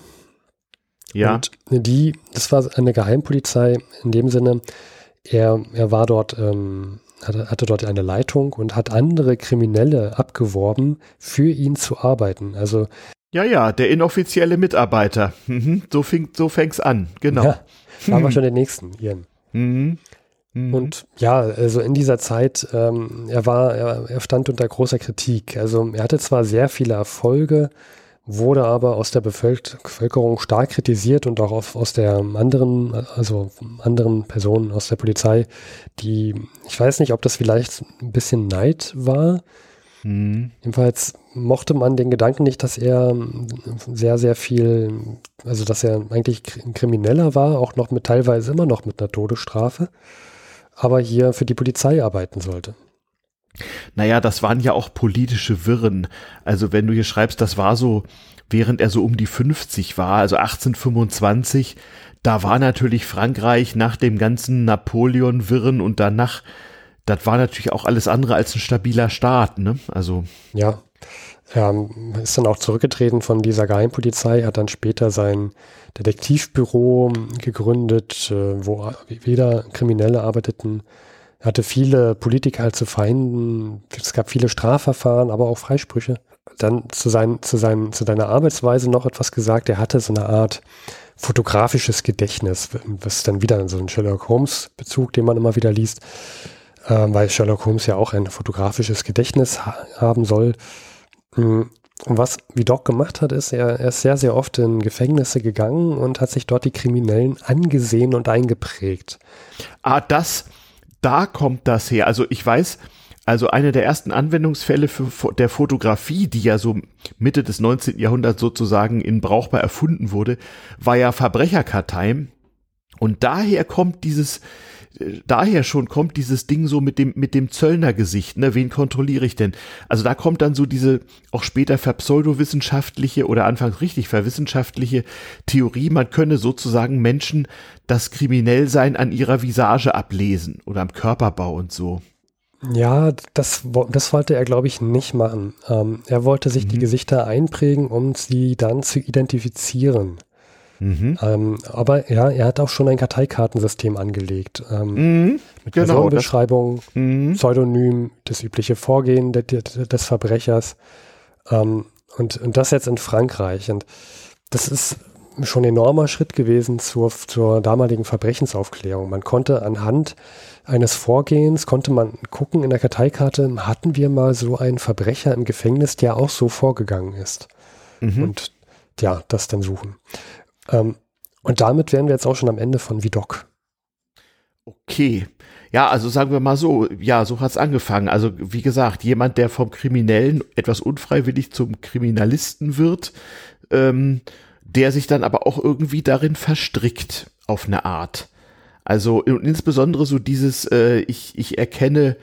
Speaker 2: Ja.
Speaker 1: Und die, das war eine Geheimpolizei in dem Sinne, er, er war dort ähm, hatte, dort eine Leitung und hat andere Kriminelle abgeworben, für ihn zu arbeiten. Also
Speaker 2: ja, ja, der inoffizielle Mitarbeiter. Mhm, so, fing, so fängt's an, genau. Ja,
Speaker 1: haben wir schon den nächsten, Ian. Mhm. Mhm. Und ja, also in dieser Zeit, ähm, er war, er, er stand unter großer Kritik. Also er hatte zwar sehr viele Erfolge, wurde aber aus der Bevölkerung stark kritisiert und auch aus der anderen, also anderen Personen aus der Polizei, die, ich weiß nicht, ob das vielleicht ein bisschen Neid war. Mhm. Jedenfalls mochte man den Gedanken nicht, dass er sehr, sehr viel, also dass er eigentlich ein Krimineller war, auch noch mit teilweise immer noch mit einer Todesstrafe, aber hier für die Polizei arbeiten sollte.
Speaker 2: Naja, das waren ja auch politische Wirren. Also wenn du hier schreibst, das war so, während er so um die 50 war, also 1825, da war natürlich Frankreich nach dem ganzen Napoleon-Wirren und danach, das war natürlich auch alles andere als ein stabiler Staat, ne? Also.
Speaker 1: Ja. Er ist dann auch zurückgetreten von dieser Geheimpolizei, hat dann später sein Detektivbüro gegründet, äh, wo weder Kriminelle arbeiteten, er hatte viele Politiker halt zu Feinden. Es gab viele Strafverfahren, aber auch Freisprüche. Dann zu, sein, zu, sein, zu seiner Arbeitsweise noch etwas gesagt. Er hatte so eine Art fotografisches Gedächtnis, was dann wieder so ein Sherlock Holmes Bezug, den man immer wieder liest, äh, weil Sherlock Holmes ja auch ein fotografisches Gedächtnis ha haben soll. Mm, und was Vidocq gemacht hat, ist, er, er ist sehr, sehr oft in Gefängnisse gegangen und hat sich dort die Kriminellen angesehen und eingeprägt.
Speaker 2: Ah, das, da kommt das her. Also ich weiß, also eine der ersten Anwendungsfälle für, der Fotografie, die ja so Mitte des 19. Jahrhunderts sozusagen in brauchbar erfunden wurde, war ja Verbrecherkartei. Und daher kommt dieses, daher schon kommt dieses Ding so mit dem, mit dem Zöllnergesicht, ne, wen kontrolliere ich denn? Also da kommt dann so diese auch später verpseudowissenschaftliche oder anfangs richtig verwissenschaftliche Theorie, man könne sozusagen Menschen das Kriminellsein an ihrer Visage ablesen oder am Körperbau und so.
Speaker 1: Ja, das, das wollte er, glaube ich, nicht machen. Ähm, er wollte sich mhm. die Gesichter einprägen, um sie dann zu identifizieren. Mhm. Ähm, aber ja, er hat auch schon ein Karteikartensystem angelegt. Ähm, mhm. Mit genau, Personenbeschreibung, mhm. Pseudonym, das übliche Vorgehen de, de, des Verbrechers. Ähm, und, und das jetzt in Frankreich. Und das ist schon ein enormer Schritt gewesen zur, zur damaligen Verbrechensaufklärung. Man konnte anhand eines Vorgehens, konnte man gucken in der Karteikarte, hatten wir mal so einen Verbrecher im Gefängnis, der auch so vorgegangen ist. Mhm. Und ja, das dann suchen. Ähm, und damit wären wir jetzt auch schon am Ende von Vidocq.
Speaker 2: Okay. Ja, also sagen wir mal so, ja, so hat's angefangen. Also wie gesagt, jemand, der vom Kriminellen etwas unfreiwillig zum Kriminalisten wird, ähm, der sich dann aber auch irgendwie darin verstrickt auf eine Art. Also insbesondere so dieses, äh, ich, ich erkenne,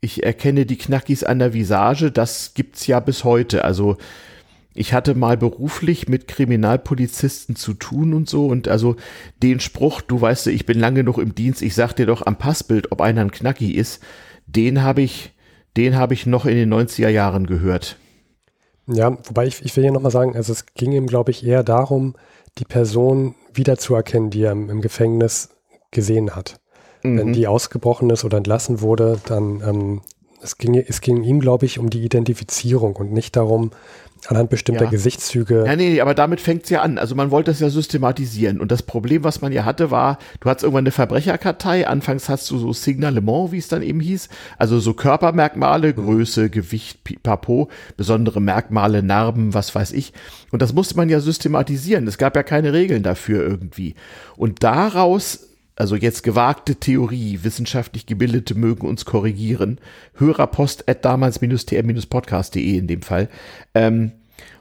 Speaker 2: ich erkenne die Knackis an der Visage, das gibt's ja bis heute. Also ich hatte mal beruflich mit Kriminalpolizisten zu tun und so und also den Spruch, du weißt, ich bin lange noch im Dienst, ich sag dir doch am Passbild, ob einer ein Knacki ist, den habe ich, den habe ich noch in den 90er Jahren gehört.
Speaker 1: Ja, wobei ich, ich will hier nochmal sagen, also es ging ihm, glaube ich, eher darum, die Person wiederzuerkennen, die er im, im Gefängnis gesehen hat. Mhm. Wenn die ausgebrochen ist oder entlassen wurde, dann ähm, es ging, es ging ihm, glaube ich, um die Identifizierung und nicht darum, Anhand bestimmter
Speaker 2: ja.
Speaker 1: Gesichtszüge.
Speaker 2: Ja, nee, aber damit fängt's ja an. Also man wollte es ja systematisieren. Und das Problem, was man ja hatte, war, du hattest irgendwann eine Verbrecherkartei. Anfangs hast du so Signalement, wie es dann eben hieß. Also so Körpermerkmale, Größe, Gewicht, Pipapo, besondere Merkmale, Narben, was weiß ich. Und das musste man ja systematisieren. Es gab ja keine Regeln dafür irgendwie. Und daraus also jetzt gewagte Theorie, wissenschaftlich Gebildete mögen uns korrigieren. Hörerpost at damals-tr-podcast.de in dem Fall. Ähm,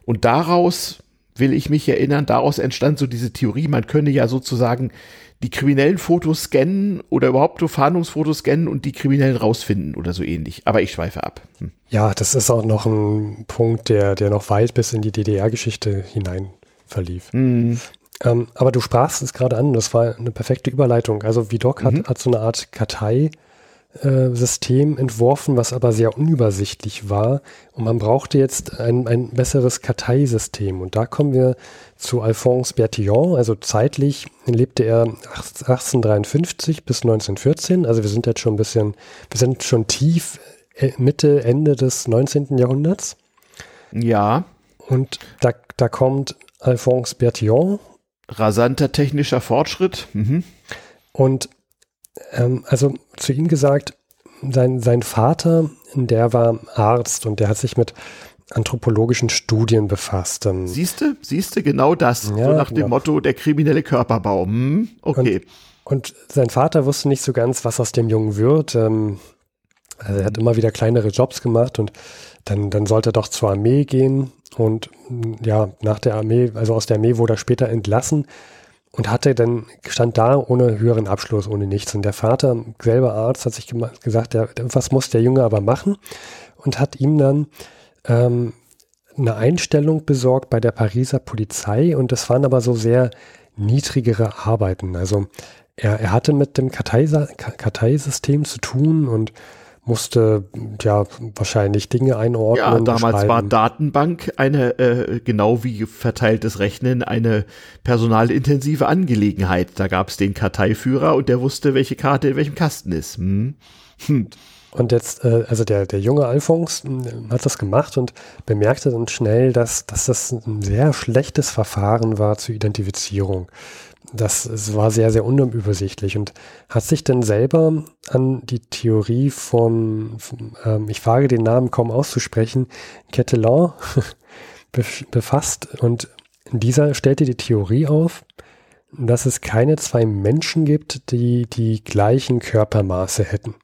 Speaker 2: und daraus will ich mich erinnern, daraus entstand so diese Theorie, man könne ja sozusagen die kriminellen Fotos scannen oder überhaupt Fahndungsfotos scannen und die Kriminellen rausfinden oder so ähnlich. Aber ich schweife ab. Hm.
Speaker 1: Ja, das ist auch noch ein Punkt, der, der noch weit bis in die DDR-Geschichte hinein verlief. Mhm. Ähm, aber du sprachst es gerade an, das war eine perfekte Überleitung. Also Vidocq mhm. hat, hat so eine Art Kartei-System äh, entworfen, was aber sehr unübersichtlich war. Und man brauchte jetzt ein, ein besseres Karteisystem. Und da kommen wir zu Alphonse Bertillon. Also zeitlich lebte er 1853 bis 1914. Also wir sind jetzt schon ein bisschen, wir sind schon tief äh, Mitte, Ende des 19. Jahrhunderts.
Speaker 2: Ja.
Speaker 1: Und da, da kommt Alphonse Bertillon
Speaker 2: rasanter technischer Fortschritt. Mhm.
Speaker 1: Und ähm, also zu ihm gesagt, sein, sein Vater, der war Arzt und der hat sich mit anthropologischen Studien befasst.
Speaker 2: Ähm. Siehste, siehste genau das, ja, so nach dem genau. Motto der kriminelle Körperbau. Hm, okay.
Speaker 1: Und, und, sein Vater wusste nicht so ganz, was aus dem Jungen wird. Ähm, also er hat immer wieder kleinere Jobs gemacht und dann, dann sollte er doch zur Armee gehen und ja, nach der Armee, also aus der Armee wurde er später entlassen und hatte dann, stand da ohne höheren Abschluss, ohne nichts. Und der Vater, selber Arzt, hat sich gesagt, ja, was muss der Junge aber machen? Und hat ihm dann ähm, eine Einstellung besorgt bei der Pariser Polizei und das waren aber so sehr niedrigere Arbeiten. Also er, er hatte mit dem Karteisystem zu tun und musste ja wahrscheinlich Dinge einordnen. Ja,
Speaker 2: damals war Datenbank eine, äh, genau wie verteiltes Rechnen, eine personalintensive Angelegenheit. Da gab es den Karteiführer und der wusste, welche Karte in welchem Kasten ist. Hm.
Speaker 1: Hm. Und jetzt, äh, also der, der junge Alphonse hm, hat das gemacht und bemerkte dann schnell, dass, dass das ein sehr schlechtes Verfahren war zur Identifizierung das, das war sehr, sehr unübersichtlich und hat sich dann selber an die Theorie von, von ähm, ich wage den Namen kaum auszusprechen, Catalan befasst und dieser stellte die Theorie auf, dass es keine zwei Menschen gibt, die die gleichen Körpermaße hätten.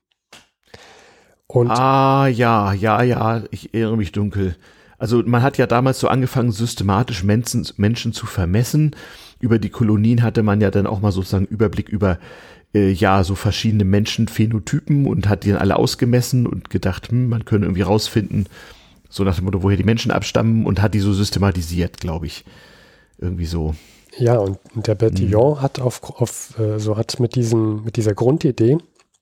Speaker 2: Und ah, ja, ja, ja, ich erinnere mich dunkel. Also man hat ja damals so angefangen, systematisch Menschen, Menschen zu vermessen über die Kolonien hatte man ja dann auch mal sozusagen Überblick über äh, ja so verschiedene Menschenphänotypen und hat die dann alle ausgemessen und gedacht, hm, man könne irgendwie rausfinden, so nach dem Motto, woher die Menschen abstammen und hat die so systematisiert, glaube ich. Irgendwie so.
Speaker 1: Ja, und der Bertillon mhm. hat auf, auf äh, so hat mit diesen, mit dieser Grundidee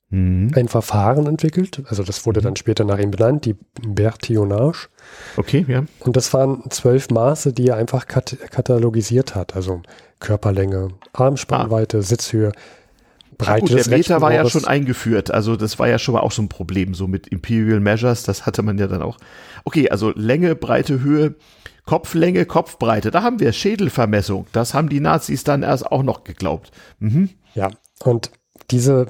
Speaker 1: mhm. ein Verfahren entwickelt. Also das wurde mhm. dann später nach ihm benannt, die Bertillonage.
Speaker 2: Okay, ja.
Speaker 1: Und das waren zwölf Maße, die er einfach kat katalogisiert hat. Also Körperlänge, Armspannweite, ah. Sitzhöhe,
Speaker 2: Breite. Ja, gut, der Meter war ja schon eingeführt. Also das war ja schon mal auch so ein Problem, so mit Imperial Measures. Das hatte man ja dann auch. Okay, also Länge, Breite, Höhe. Kopflänge, Kopfbreite, da haben wir Schädelvermessung. Das haben die Nazis dann erst auch noch geglaubt. Mhm.
Speaker 1: Ja, und diese,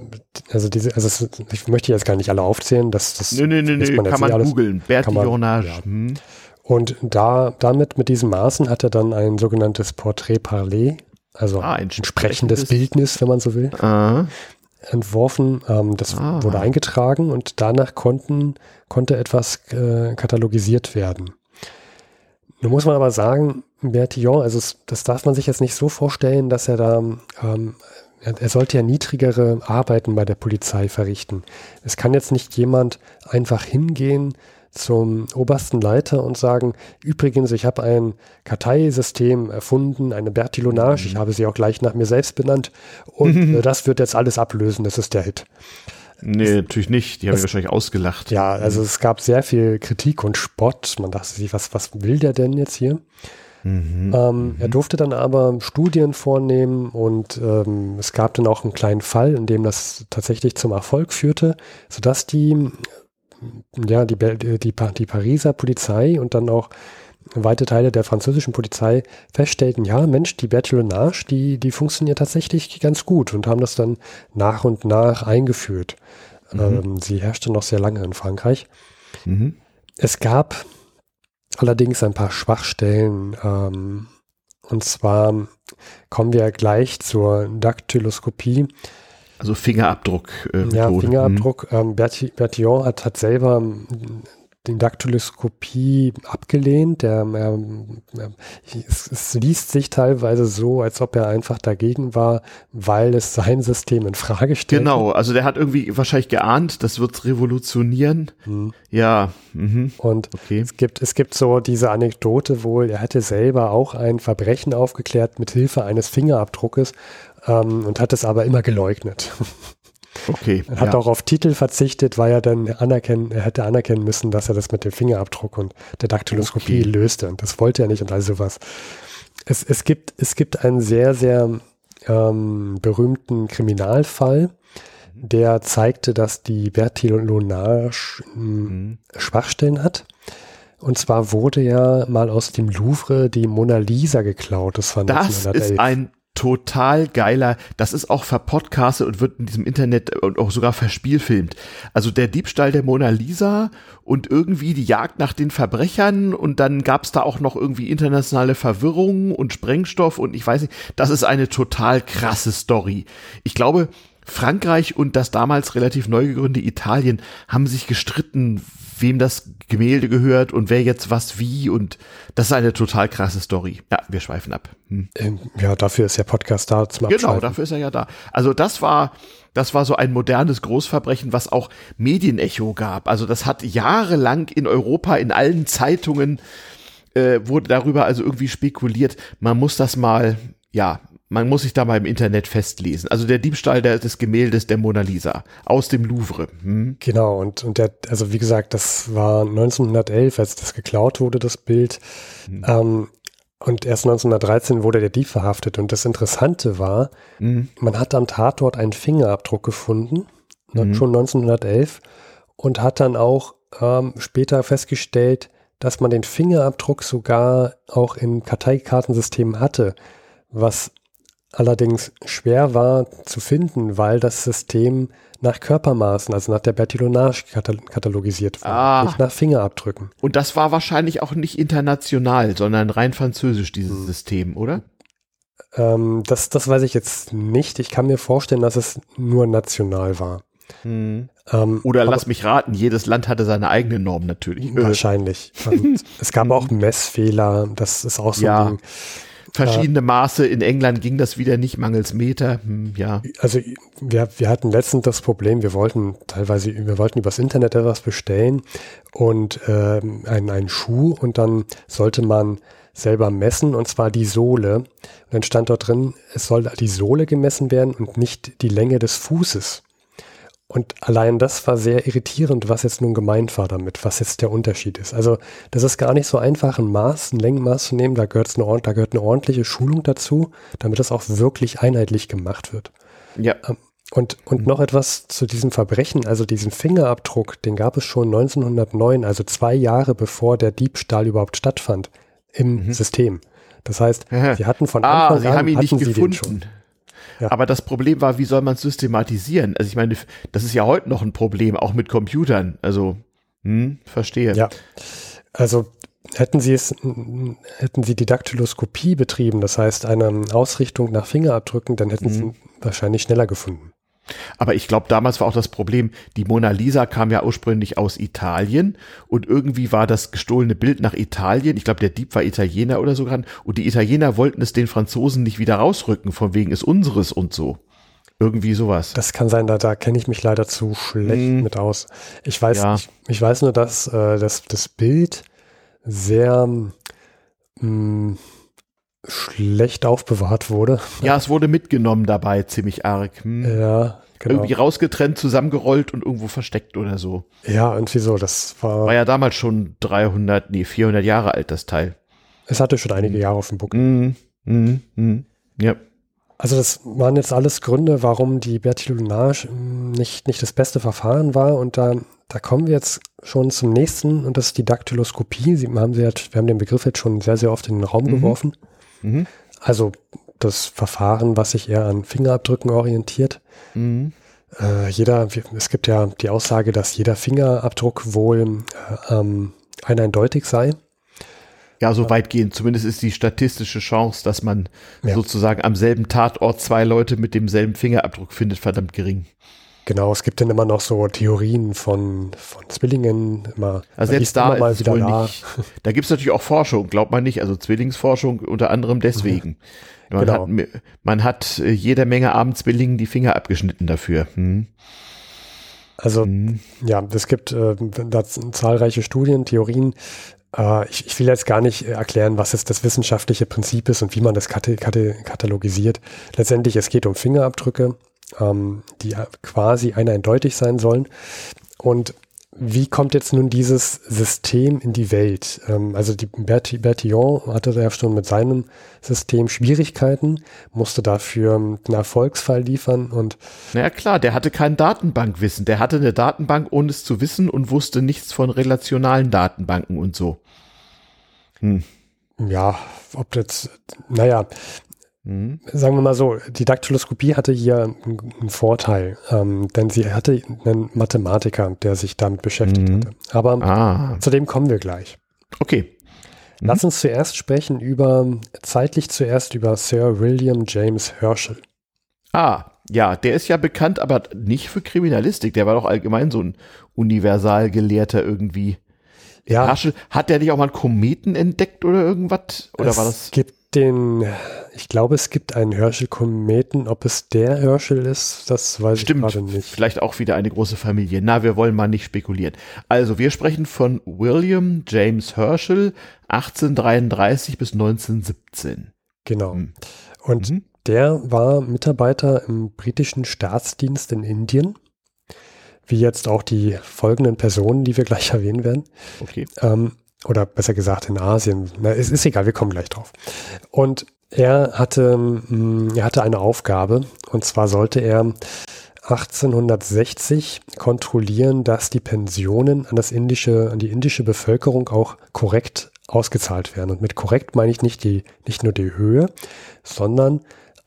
Speaker 1: also diese, also ich möchte jetzt gar nicht alle aufzählen, das, das
Speaker 2: nö, nö, nö, nö, kann man googeln. Bertillonage. Ja. Mhm.
Speaker 1: Und da, damit, mit diesen Maßen hat er dann ein sogenanntes Portrait parlé, also ah, ein sprechendes Bildnis, wenn man so will, ah. entworfen. Ähm, das ah. wurde eingetragen und danach konnten, konnte etwas äh, katalogisiert werden. Nun muss man aber sagen, Bertillon, also das darf man sich jetzt nicht so vorstellen, dass er da, ähm, er, sollte ja niedrigere Arbeiten bei der Polizei verrichten. Es kann jetzt nicht jemand einfach hingehen zum obersten Leiter und sagen, übrigens, ich habe ein Karteisystem erfunden, eine Bertillonage, mhm. ich habe sie auch gleich nach mir selbst benannt und mhm. das wird jetzt alles ablösen, das ist der Hit.
Speaker 2: Nee, natürlich nicht. Die haben es, wahrscheinlich ausgelacht.
Speaker 1: Ja, also es gab sehr viel Kritik und Spott. Man dachte sich, was, was will der denn jetzt hier? Mhm, ähm, mhm. Er durfte dann aber Studien vornehmen und ähm, es gab dann auch einen kleinen Fall, in dem das tatsächlich zum Erfolg führte, sodass die, ja, die, die, die, die Pariser Polizei und dann auch weite Teile der französischen Polizei feststellten, ja, Mensch, die Bertillonage, die, die funktioniert tatsächlich ganz gut und haben das dann nach und nach eingeführt. Mhm. Ähm, sie herrschte noch sehr lange in Frankreich. Mhm. Es gab allerdings ein paar Schwachstellen. Ähm, und zwar kommen wir gleich zur Daktyloskopie.
Speaker 2: Also Fingerabdruck.
Speaker 1: Äh, ja, Fingerabdruck. Mhm. Ähm, Bertillon hat, hat selber die Daktyloskopie abgelehnt. Der, er, er, es, es, liest sich teilweise so, als ob er einfach dagegen war, weil es sein System in Frage stellt.
Speaker 2: Genau, also der hat irgendwie wahrscheinlich geahnt, das wird revolutionieren. Mhm. Ja.
Speaker 1: Mhm. Und okay. es gibt es gibt so diese Anekdote wohl, er hätte selber auch ein Verbrechen aufgeklärt mit Hilfe eines Fingerabdruckes ähm, und hat es aber immer geleugnet.
Speaker 2: Okay.
Speaker 1: Er hat ja. auch auf Titel verzichtet, weil er dann anerkennen, er hätte anerkennen müssen, dass er das mit dem Fingerabdruck und der Daktyloskopie okay. löste. Und das wollte er nicht und all sowas. Es, es, gibt, es gibt einen sehr, sehr ähm, berühmten Kriminalfall, der zeigte, dass die Bertillonage mhm. Schwachstellen hat. Und zwar wurde ja mal aus dem Louvre die Mona Lisa geklaut.
Speaker 2: Das, war das ist ein total geiler, das ist auch verpodcastet und wird in diesem Internet und auch sogar verspielfilmt. Also der Diebstahl der Mona Lisa und irgendwie die Jagd nach den Verbrechern und dann gab's da auch noch irgendwie internationale Verwirrung und Sprengstoff und ich weiß nicht, das ist eine total krasse Story. Ich glaube, Frankreich und das damals relativ neu gegründete Italien haben sich gestritten, wem das Gemälde gehört und wer jetzt was wie und das ist eine total krasse Story. Ja, wir schweifen ab.
Speaker 1: Hm. Ähm, ja, dafür ist der Podcast da
Speaker 2: zum Genau, dafür ist er ja da. Also das war, das war so ein modernes Großverbrechen, was auch Medienecho gab. Also das hat jahrelang in Europa in allen Zeitungen äh, wurde darüber also irgendwie spekuliert. Man muss das mal, ja, man muss sich da mal im Internet festlesen. Also der Diebstahl der, des Gemäldes der Mona Lisa aus dem Louvre. Hm?
Speaker 1: Genau, und, und der, also wie gesagt, das war 1911, als das geklaut wurde, das Bild. Hm. Ähm, und erst 1913 wurde der Dieb verhaftet. Und das Interessante war, hm. man hat am Tatort einen Fingerabdruck gefunden, mhm. schon 1911, und hat dann auch ähm, später festgestellt, dass man den Fingerabdruck sogar auch in Karteikartensystemen hatte, was allerdings schwer war zu finden, weil das System nach Körpermaßen, also nach der Bertillonage katalogisiert war, ah. nicht nach Fingerabdrücken.
Speaker 2: Und das war wahrscheinlich auch nicht international, sondern rein französisch, dieses hm. System, oder?
Speaker 1: Ähm, das, das weiß ich jetzt nicht. Ich kann mir vorstellen, dass es nur national war.
Speaker 2: Hm. Ähm, Oder lass mich raten, jedes Land hatte seine eigene Norm natürlich.
Speaker 1: Wahrscheinlich. es gab auch Messfehler, das ist auch so
Speaker 2: ja. ein Ding. Verschiedene Maße. In England ging das wieder nicht mangels Meter. Hm, ja.
Speaker 1: Also wir, wir hatten letztens das Problem, wir wollten teilweise, wir wollten übers Internet etwas bestellen und ähm, einen, einen Schuh und dann sollte man selber messen und zwar die Sohle. Und dann stand dort drin, es soll die Sohle gemessen werden und nicht die Länge des Fußes. Und allein das war sehr irritierend, was jetzt nun gemeint war damit, was jetzt der Unterschied ist. Also das ist gar nicht so einfach, ein Maß, ein Längenmaß zu nehmen. Da, gehört eine, da gehört eine ordentliche Schulung dazu, damit das auch wirklich einheitlich gemacht wird.
Speaker 2: Ja.
Speaker 1: Ähm, und, und noch etwas zu diesem Verbrechen, also diesen Fingerabdruck, den gab es schon 1909, also zwei Jahre bevor der Diebstahl überhaupt stattfand im mhm. System. Das heißt, sie hatten von
Speaker 2: ah, Anfang ah, sie an haben ihn nicht gefunden. Ja. Aber das Problem war, wie soll man es systematisieren? Also ich meine, das ist ja heute noch ein Problem, auch mit Computern. Also, hm, verstehe.
Speaker 1: Ja. Also hätten sie es, hätten sie die Daktyloskopie betrieben, das heißt eine Ausrichtung nach Fingerabdrücken, dann hätten mhm. sie wahrscheinlich schneller gefunden.
Speaker 2: Aber ich glaube, damals war auch das Problem, die Mona Lisa kam ja ursprünglich aus Italien und irgendwie war das gestohlene Bild nach Italien. Ich glaube, der Dieb war Italiener oder so dran. Und die Italiener wollten es den Franzosen nicht wieder rausrücken, von wegen ist unseres und so. Irgendwie sowas.
Speaker 1: Das kann sein, da, da kenne ich mich leider zu schlecht hm. mit aus. Ich weiß, ja. ich, ich, weiß nur, dass äh, das, das Bild sehr mh, hm, schlecht aufbewahrt wurde.
Speaker 2: Ja, es wurde mitgenommen dabei, ziemlich arg.
Speaker 1: Hm. Ja,
Speaker 2: genau. Irgendwie rausgetrennt, zusammengerollt und irgendwo versteckt oder so.
Speaker 1: Ja, irgendwie so, das war.
Speaker 2: War ja damals schon 300, nee, 400 Jahre alt, das Teil.
Speaker 1: Es hatte schon einige Jahre auf dem Buckel.
Speaker 2: Mm, mm, mm, ja.
Speaker 1: Also das waren jetzt alles Gründe, warum die Bertillonage nicht, nicht das beste Verfahren war und da, da kommen wir jetzt schon zum nächsten und das ist die Daktyloskopie. Sie haben, sie jetzt, wir haben den Begriff jetzt schon sehr, sehr oft in den Raum mhm. geworfen. Mhm. Also das Verfahren, was sich eher an Fingerabdrücken orientiert. Mhm. Äh, jeder, es gibt ja die Aussage, dass jeder Fingerabdruck wohl äh, ähm, eindeutig sei.
Speaker 2: Ja, so weitgehend. Zumindest ist die statistische Chance, dass man ja. sozusagen am selben Tatort zwei Leute mit demselben Fingerabdruck findet, verdammt gering.
Speaker 1: Genau, es gibt dann immer noch so Theorien von, von Zwillingen. Immer,
Speaker 2: also jetzt da mal wieder da. Nicht, da gibt es natürlich auch Forschung, glaubt man nicht, also Zwillingsforschung unter anderem deswegen. Man, genau. hat, man hat äh, jede Menge Abendzwillingen die Finger abgeschnitten dafür. Hm.
Speaker 1: Also hm. ja, es gibt äh, da zahlreiche Studien, Theorien. Äh, ich, ich, will jetzt gar nicht erklären, was jetzt das wissenschaftliche Prinzip ist und wie man das kat kat katalogisiert. Letztendlich, es geht um Fingerabdrücke ähm, die quasi eindeutig sein sollen. Und wie kommt jetzt nun dieses System in die Welt? Ähm, also die Bertillon hatte ja schon mit seinem System Schwierigkeiten, musste dafür einen Erfolgsfall liefern und.
Speaker 2: Naja klar, der hatte kein Datenbankwissen. Der hatte eine Datenbank, ohne es zu wissen und wusste nichts von relationalen Datenbanken und so.
Speaker 1: Hm. Ja, ob jetzt, naja, Mhm. Sagen wir mal so, die Daktyloskopie hatte hier einen Vorteil, ähm, denn sie hatte einen Mathematiker, der sich damit beschäftigt mhm. hatte. Aber ah. zu dem kommen wir gleich.
Speaker 2: Okay.
Speaker 1: Mhm. Lass uns zuerst sprechen über, zeitlich zuerst über Sir William James Herschel.
Speaker 2: Ah, ja, der ist ja bekannt, aber nicht für Kriminalistik. Der war doch allgemein so ein Universalgelehrter irgendwie. Ja. Herschel, hat der nicht auch mal einen Kometen entdeckt oder irgendwas? Oder
Speaker 1: es
Speaker 2: war das?
Speaker 1: Es gibt den, ich glaube, es gibt einen Herschel-Kometen. Ob es der Herschel ist, das weiß Stimmt, ich gerade nicht.
Speaker 2: Vielleicht auch wieder eine große Familie. Na, wir wollen mal nicht spekulieren. Also, wir sprechen von William James Herschel, 1833 bis 1917.
Speaker 1: Genau. Hm. Und mhm. der war Mitarbeiter im britischen Staatsdienst in Indien. Wie jetzt auch die folgenden Personen, die wir gleich erwähnen werden.
Speaker 2: Okay.
Speaker 1: Ähm, oder besser gesagt in Asien. Na, es ist egal, wir kommen gleich drauf. Und er hatte, mm, er hatte eine Aufgabe und zwar sollte er 1860 kontrollieren, dass die Pensionen an das indische, an die indische Bevölkerung auch korrekt ausgezahlt werden. Und mit korrekt meine ich nicht die, nicht nur die Höhe, sondern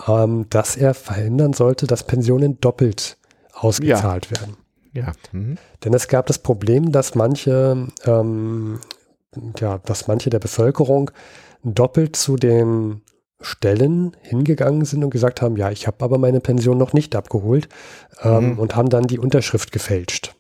Speaker 1: ähm, dass er verhindern sollte, dass Pensionen doppelt ausgezahlt
Speaker 2: ja.
Speaker 1: werden.
Speaker 2: Ja.
Speaker 1: Mhm. Denn es gab das Problem, dass manche ähm, ja, dass manche der Bevölkerung doppelt zu den Stellen hingegangen sind und gesagt haben, ja, ich habe aber meine Pension noch nicht abgeholt ähm, mhm. und haben dann die Unterschrift gefälscht.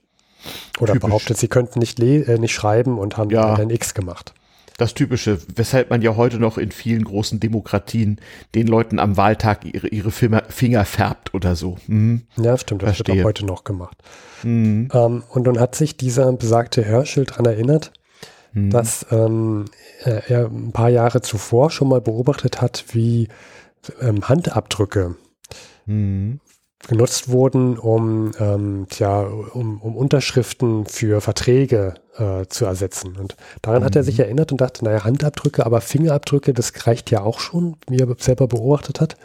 Speaker 1: Oder Typisch. behauptet, sie könnten nicht, äh, nicht schreiben und haben ja. dann X gemacht.
Speaker 2: Das Typische, weshalb man ja heute noch in vielen großen Demokratien den Leuten am Wahltag ihre, ihre Finger färbt oder so.
Speaker 1: Mhm. Ja, stimmt, das Verstehe. wird auch heute noch gemacht. Mhm. Ähm, und nun hat sich dieser besagte Herschel daran erinnert, mhm. dass ähm, er ein paar Jahre zuvor schon mal beobachtet hat, wie ähm, Handabdrücke mhm genutzt wurden, um, ähm, tja, um, um Unterschriften für Verträge äh, zu ersetzen. Und daran mhm. hat er sich mhm. erinnert und dachte, naja, Handabdrücke, aber Fingerabdrücke, das reicht ja auch schon, wie er selber beobachtet hat.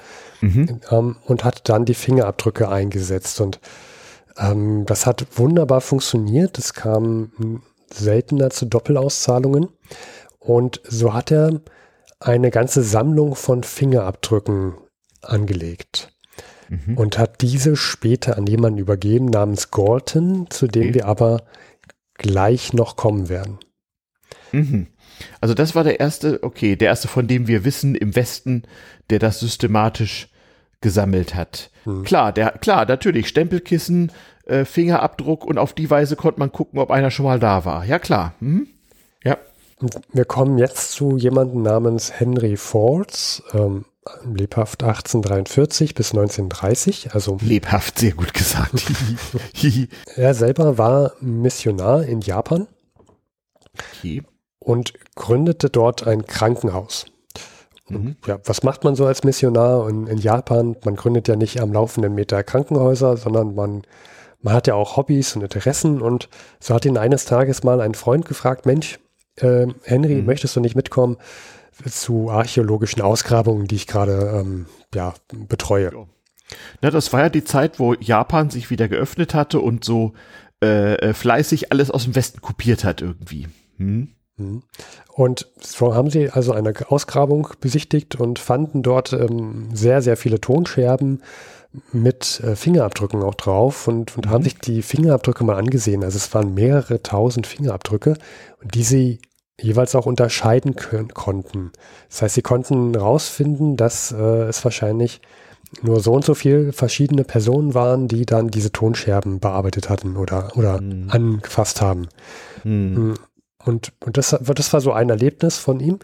Speaker 1: Mhm. Ähm, und hat dann die Fingerabdrücke eingesetzt. Und ähm, das hat wunderbar funktioniert. Es kam seltener zu Doppelauszahlungen. Und so hat er eine ganze Sammlung von Fingerabdrücken angelegt mhm. und hat diese später an jemanden übergeben namens Galton, zu dem okay. wir aber gleich noch kommen werden.
Speaker 2: Mhm. Also das war der erste, okay, der erste, von dem wir wissen im Westen, der das systematisch gesammelt hat. Mhm. Klar, der, klar, natürlich, Stempelkissen, äh, Fingerabdruck und auf die Weise konnte man gucken, ob einer schon mal da war. Ja, klar. Mhm. Ja.
Speaker 1: Wir kommen jetzt zu jemandem namens Henry Falls. Ähm, lebhaft 1843 bis 1930, also
Speaker 2: lebhaft, sehr gut gesagt.
Speaker 1: er selber war Missionar in Japan okay. und gründete dort ein Krankenhaus. Mhm. Ja, was macht man so als Missionar in, in, Japan? Man gründet ja nicht am laufenden Meter Krankenhäuser, sondern man, man hat ja auch Hobbys und Interessen und so hat ihn eines Tages mal ein Freund gefragt, Mensch, äh, Henry, mhm. möchtest du nicht mitkommen? zu archäologischen Ausgrabungen, die ich gerade ähm, ja, betreue.
Speaker 2: Ja, das war ja die Zeit, wo Japan sich wieder geöffnet hatte und so äh, äh fleißig alles aus dem Westen kopiert hat irgendwie. Hm?
Speaker 1: hm? Und so haben sie also eine Ausgrabung besichtigt und fanden dort ähm, sehr, sehr viele Tonscherben mit äh, Fingerabdrücken auch drauf und, und mhm. haben sich die Fingerabdrücke mal angesehen. Also es waren mehrere tausend Fingerabdrücke und die sie jeweils auch unterscheiden können, konnten. Das heißt, sie konnten rausfinden, dass äh, es wahrscheinlich nur so und so viele verschiedene Personen waren, die dann diese Tonscherben bearbeitet hatten oder, oder mhm. angefasst haben. Mhm. Und, und das, das war so ein Erlebnis von ihm.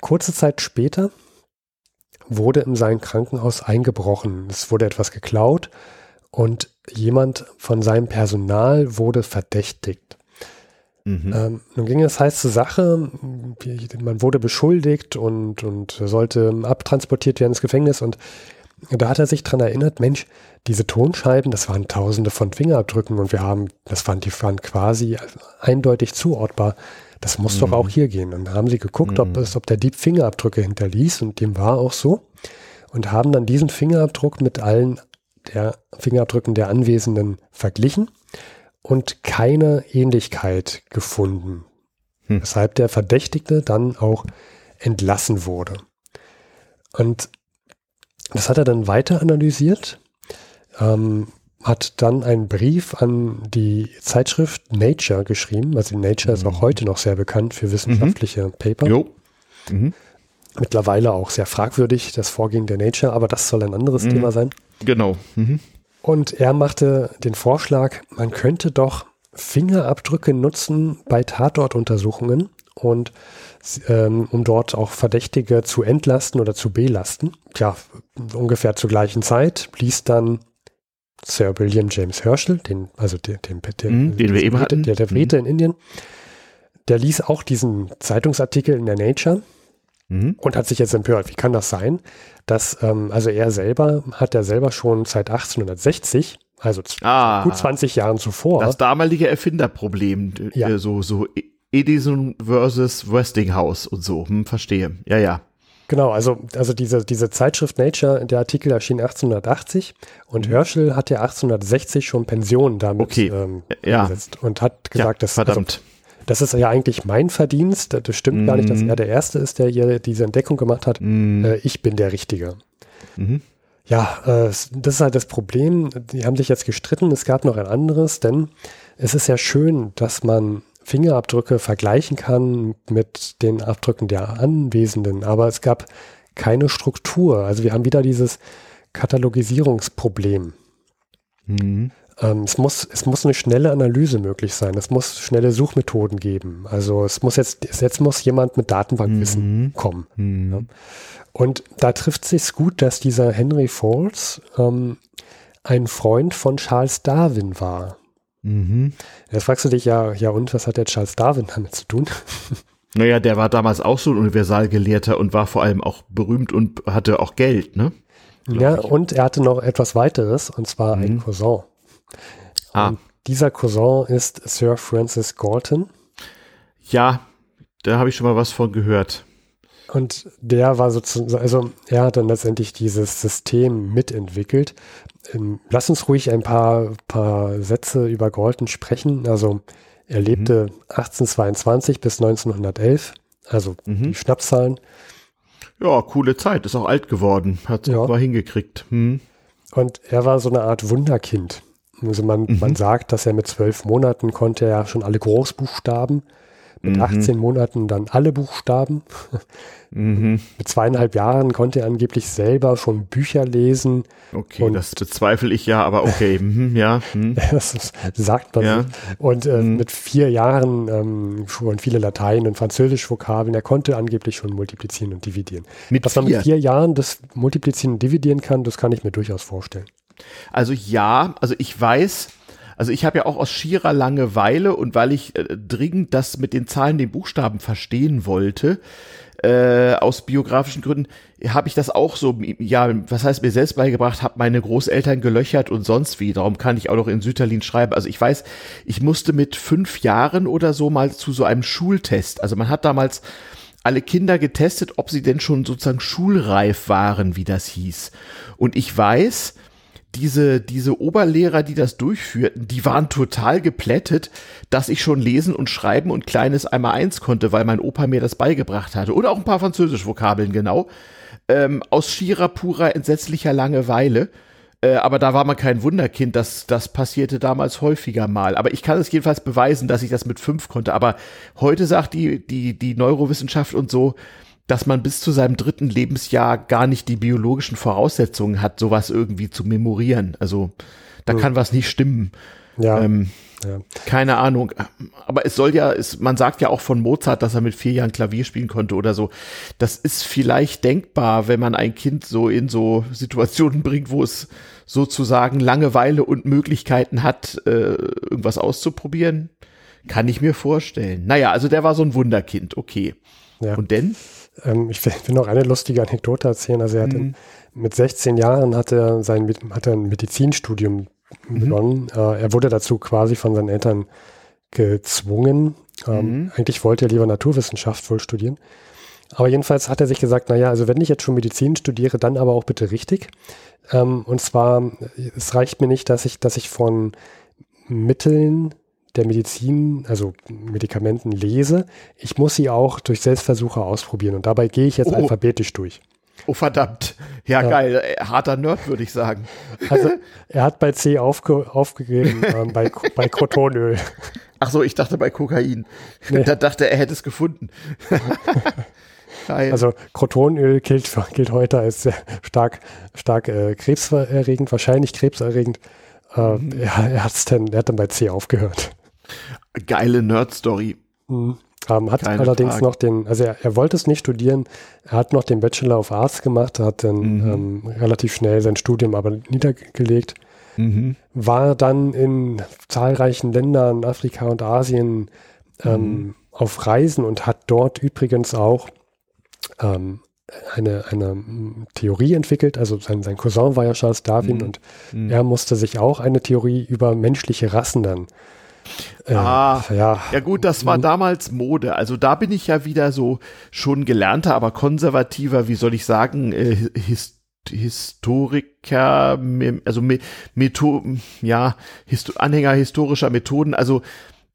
Speaker 1: Kurze Zeit später wurde in sein Krankenhaus eingebrochen. Es wurde etwas geklaut und jemand von seinem Personal wurde verdächtigt. Mhm. Ähm, nun ging es heiß zur Sache. Man wurde beschuldigt und, und sollte abtransportiert werden ins Gefängnis. Und da hat er sich dran erinnert, Mensch, diese Tonscheiben, das waren tausende von Fingerabdrücken und wir haben, das waren, die waren quasi eindeutig zuortbar. Das muss mhm. doch auch hier gehen. Und dann haben sie geguckt, mhm. ob, es, ob der Dieb Fingerabdrücke hinterließ und dem war auch so. Und haben dann diesen Fingerabdruck mit allen der Fingerabdrücken der Anwesenden verglichen und keine Ähnlichkeit gefunden, hm. weshalb der Verdächtigte dann auch entlassen wurde. Und das hat er dann weiter analysiert, ähm, hat dann einen Brief an die Zeitschrift Nature geschrieben. Also Nature mhm. ist auch mhm. heute noch sehr bekannt für wissenschaftliche mhm. Paper. Jo. Mhm. Mittlerweile auch sehr fragwürdig, das Vorgehen der Nature, aber das soll ein anderes mhm. Thema sein.
Speaker 2: Genau. Mhm.
Speaker 1: Und er machte den Vorschlag, man könnte doch Fingerabdrücke nutzen bei Tatortuntersuchungen und ähm, um dort auch Verdächtige zu entlasten oder zu belasten. Tja, ungefähr zur gleichen Zeit blies dann Sir William James Herschel, den, also den, den,
Speaker 2: den, den wir eben hatten.
Speaker 1: Der, der Brite mhm. in Indien, der ließ auch diesen Zeitungsartikel in der Nature mhm. und hat sich jetzt empört. Wie kann das sein, dass, ähm, also er selber hat er selber schon seit 1860 also ah, gut 20 Jahren zuvor.
Speaker 2: Das damalige Erfinderproblem, ja. Äh, so, so Edison versus Westinghouse und so, hm, verstehe. Ja, ja.
Speaker 1: Genau, also, also diese, diese Zeitschrift Nature, der Artikel erschien 1880 und mhm. Herschel hat ja 1860 schon Pensionen damit
Speaker 2: okay.
Speaker 1: ähm,
Speaker 2: ja. gesetzt
Speaker 1: und hat gesagt,
Speaker 2: ja, dass also,
Speaker 1: das ist ja eigentlich mein Verdienst. Das stimmt mhm. gar nicht, dass mhm. er der Erste ist, der hier diese Entdeckung gemacht hat. Mhm. Äh, ich bin der Richtige. Mhm. Ja, äh, das ist halt das Problem. Die haben sich jetzt gestritten. Es gab noch ein anderes, denn es ist ja schön, dass man Fingerabdrücke vergleichen kann mit den Abdrücken der Anwesenden, aber es gab keine Struktur. Also wir haben wieder dieses Katalogisierungsproblem. Mhm. ähm, es, muss, es muss eine schnelle Analyse möglich sein. Es muss schnelle Suchmethoden geben. Also es muss jetzt, jetzt muss jemand mit Datenbankwissen mhm. kommen. Mhm. Ja. Und da trifft sich gut, dass dieser Henry Falls ähm, ein Freund von Charles Darwin war. Mhm. Jetzt fragst du dich ja, ja und was hat der Charles Darwin damit zu tun?
Speaker 2: Naja, der war damals auch so ein Universalgelehrter und war vor allem auch berühmt und hatte auch Geld, ne?
Speaker 1: Ja, ich. und er hatte noch etwas weiteres, und zwar mhm. ein Cousin. Ah. Und dieser Cousin ist Sir Francis Galton.
Speaker 2: Ja, da habe ich schon mal was von gehört.
Speaker 1: Und der war sozusagen, also er hat dann letztendlich dieses System mitentwickelt. Ähm, lass uns ruhig ein paar, paar Sätze über Galton sprechen. Also er lebte mhm. 1822 bis 1911, also mhm. die Schnappzahlen.
Speaker 2: Ja, coole Zeit, ist auch alt geworden, hat es ja. mal hingekriegt. Mhm.
Speaker 1: Und er war so eine Art Wunderkind. Also man, mhm. man sagt, dass er mit zwölf Monaten konnte er schon alle Großbuchstaben, mit mhm. 18 Monaten dann alle Buchstaben. Mhm. Mit zweieinhalb Jahren konnte er angeblich selber schon Bücher lesen.
Speaker 2: Okay, das bezweifle ich ja, aber okay, mhm, ja.
Speaker 1: Mhm. das sagt man. Ja. Und äh, mhm. mit vier Jahren ähm, schon viele Latein- und Französisch-Vokabeln. Er konnte angeblich schon multiplizieren und dividieren. Mit Dass man mit vier Jahren das Multiplizieren und Dividieren kann, das kann ich mir durchaus vorstellen.
Speaker 2: Also ja, also ich weiß, also ich habe ja auch aus schierer Langeweile und weil ich äh, dringend das mit den Zahlen, den Buchstaben verstehen wollte, äh, aus biografischen Gründen habe ich das auch so, ja, was heißt mir selbst beigebracht, habe meine Großeltern gelöchert und sonst wie. Darum kann ich auch noch in Sütterlin schreiben. Also ich weiß, ich musste mit fünf Jahren oder so mal zu so einem Schultest. Also man hat damals alle Kinder getestet, ob sie denn schon sozusagen schulreif waren, wie das hieß. Und ich weiß, diese, diese Oberlehrer, die das durchführten, die waren total geplättet, dass ich schon lesen und schreiben und kleines einmal eins konnte, weil mein Opa mir das beigebracht hatte. Oder auch ein paar französisch Vokabeln, genau. Ähm, aus schierer, purer, entsetzlicher Langeweile. Äh, aber da war man kein Wunderkind, das, das passierte damals häufiger mal. Aber ich kann es jedenfalls beweisen, dass ich das mit fünf konnte. Aber heute sagt die, die, die Neurowissenschaft und so, dass man bis zu seinem dritten Lebensjahr gar nicht die biologischen Voraussetzungen hat, sowas irgendwie zu memorieren. Also da hm. kann was nicht stimmen. Ja. Ähm, ja. Keine Ahnung. Aber es soll ja, es, man sagt ja auch von Mozart, dass er mit vier Jahren Klavier spielen konnte oder so. Das ist vielleicht denkbar, wenn man ein Kind so in so Situationen bringt, wo es sozusagen Langeweile und Möglichkeiten hat, äh, irgendwas auszuprobieren. Kann ich mir vorstellen. Naja, also der war so ein Wunderkind, okay. Ja. Und denn?
Speaker 1: Ähm, ich will, will, noch eine lustige Anekdote erzählen. Also er mhm. mit 16 Jahren hat er sein hat er ein Medizinstudium mhm. begonnen. Äh, er wurde dazu quasi von seinen Eltern gezwungen. Ähm, mhm. Eigentlich wollte er lieber Naturwissenschaft wohl studieren. Aber jedenfalls hat er sich gesagt, naja, also wenn ich jetzt schon Medizin studiere, dann aber auch bitte richtig. Ähm, und zwar, es reicht mir nicht, dass ich, dass ich von Mitteln der Medizin, also Medikamenten lese. Ich muss sie auch durch Selbstversuche ausprobieren und dabei gehe ich jetzt oh. alphabetisch durch.
Speaker 2: Oh verdammt. Ja, ja, geil. Harter Nerd, würde ich sagen.
Speaker 1: Also er hat bei C aufge aufgegeben, ähm, bei, bei Cotonöl.
Speaker 2: Ach so, ich dachte bei Kokain. Nee. Da dachte er, er hätte es gefunden.
Speaker 1: also Crotonöl gilt, gilt heute als sehr stark, stark äh, krebserregend, wahrscheinlich krebserregend. Äh, mhm. er, er, hat's dann, er hat dann bei C aufgehört.
Speaker 2: Geile Nerd-Story.
Speaker 1: Mhm. Ähm, hat Keine allerdings Frage. noch den, also er, er, wollte es nicht studieren, er hat noch den Bachelor of Arts gemacht, hat dann mhm. ähm, relativ schnell sein Studium aber niedergelegt, mhm. war dann in zahlreichen Ländern, Afrika und Asien ähm, mhm. auf Reisen und hat dort übrigens auch ähm, eine, eine Theorie entwickelt. Also sein, sein Cousin war ja Charles Darwin mhm. und mhm. er musste sich auch eine Theorie über menschliche Rassen dann
Speaker 2: äh, ah, ja. ja gut, das war damals Mode. Also da bin ich ja wieder so schon gelernter, aber konservativer, wie soll ich sagen, äh, Hist Historiker, also Metho ja, Histo Anhänger historischer Methoden. Also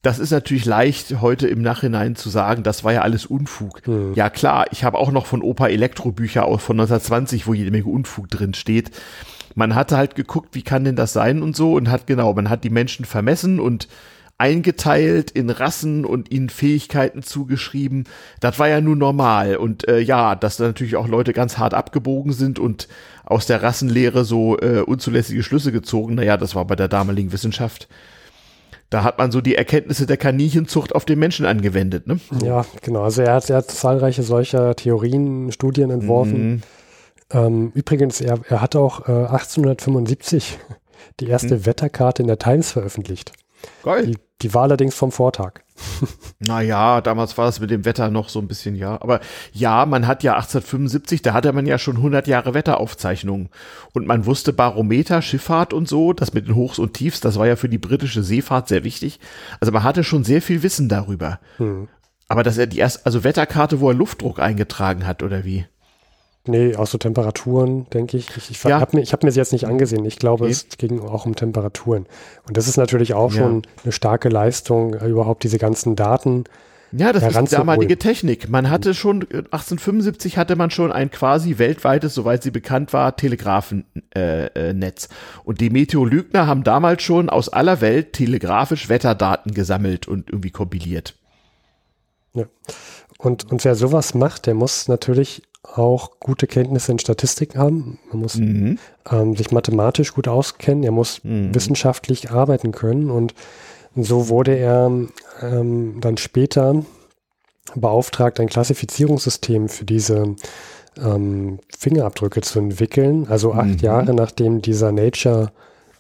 Speaker 2: das ist natürlich leicht heute im Nachhinein zu sagen, das war ja alles Unfug. Hm. Ja klar, ich habe auch noch von Opa Elektrobücher aus von 1920, wo jede Menge Unfug drin steht. Man hatte halt geguckt, wie kann denn das sein und so und hat genau, man hat die Menschen vermessen und eingeteilt in Rassen und ihnen Fähigkeiten zugeschrieben. Das war ja nun normal. Und äh, ja, dass da natürlich auch Leute ganz hart abgebogen sind und aus der Rassenlehre so äh, unzulässige Schlüsse gezogen. Naja, das war bei der damaligen Wissenschaft. Da hat man so die Erkenntnisse der Kaninchenzucht auf den Menschen angewendet. Ne?
Speaker 1: Ja, genau. Also er hat, er hat zahlreiche solcher Theorien, Studien entworfen. Mhm. Ähm, übrigens, er, er hat auch äh, 1875 die erste mhm. Wetterkarte in der Times veröffentlicht. Geil. Die, die war allerdings vom Vortag.
Speaker 2: Naja, damals war es mit dem Wetter noch so ein bisschen, ja. Aber ja, man hat ja 1875, da hatte man ja schon 100 Jahre Wetteraufzeichnungen. Und man wusste Barometer, Schifffahrt und so, das mit den Hochs und Tiefs, das war ja für die britische Seefahrt sehr wichtig. Also man hatte schon sehr viel Wissen darüber. Hm. Aber dass er die erste, also Wetterkarte, wo er Luftdruck eingetragen hat, oder wie?
Speaker 1: Nee, auch so Temperaturen, denke ich. Ich, ich ja. habe mir, hab mir sie jetzt nicht angesehen. Ich glaube, okay. es ging auch um Temperaturen. Und das ist natürlich auch ja. schon eine starke Leistung, äh, überhaupt diese ganzen Daten.
Speaker 2: Ja, das ist damalige Technik. Man hatte schon, 1875 hatte man schon ein quasi weltweites, soweit sie bekannt war, Telegrafennetz. Äh, äh, Und die Meteorologner haben damals schon aus aller Welt telegrafisch Wetterdaten gesammelt und irgendwie kompiliert.
Speaker 1: Ja. Und, und wer sowas macht, der muss natürlich auch gute Kenntnisse in Statistiken haben. Man muss mhm. ähm, sich mathematisch gut auskennen. Er muss mhm. wissenschaftlich arbeiten können. Und so wurde er ähm, dann später beauftragt, ein Klassifizierungssystem für diese ähm, Fingerabdrücke zu entwickeln. Also acht mhm. Jahre nachdem dieser Nature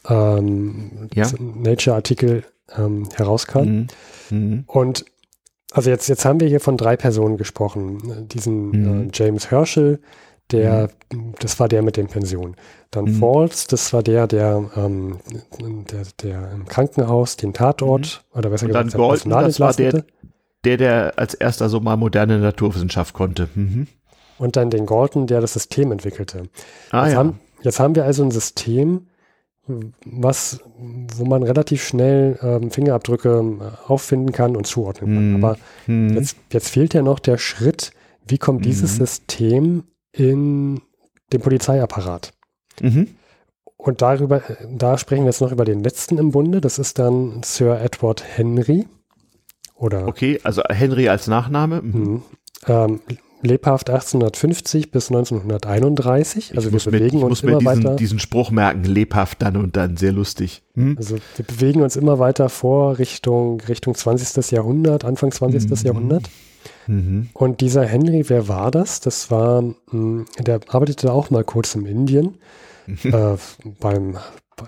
Speaker 1: ähm, ja. Nature-Artikel ähm, herauskam. Mhm. Mhm. Und also jetzt, jetzt haben wir hier von drei Personen gesprochen. Diesen mhm. äh, James Herschel, der, mhm. das war der mit den Pensionen. Dann mhm. Falls, das war der, der, ähm, der, der im Krankenhaus den Tatort,
Speaker 2: mhm. oder besser Und gesagt, dann Golden, das war der, der, der als erster so mal moderne Naturwissenschaft konnte. Mhm.
Speaker 1: Und dann den Galton, der das System entwickelte. Ah, jetzt, ja. haben, jetzt haben wir also ein System, was, wo man relativ schnell ähm, Fingerabdrücke äh, auffinden kann und zuordnen kann. Mhm. Aber mhm. jetzt, jetzt fehlt ja noch der Schritt, wie kommt mhm. dieses System in den Polizeiapparat? Mhm. Und darüber, da sprechen wir jetzt noch über den letzten im Bunde. Das ist dann Sir Edward Henry. Oder
Speaker 2: okay, also Henry als Nachname. Mhm.
Speaker 1: mhm. Ähm, lebhaft 1850 bis 1931. Also wir bewegen mit, uns immer
Speaker 2: diesen,
Speaker 1: weiter.
Speaker 2: diesen Spruch merken, lebhaft dann und dann, sehr lustig.
Speaker 1: Hm? Also wir bewegen uns immer weiter vor Richtung, Richtung 20. Jahrhundert, Anfang 20. Mhm. Jahrhundert. Mhm. Und dieser Henry, wer war das? Das war, mh, hm, der arbeitete auch mal kurz in Indien. Mhm. Äh, beim,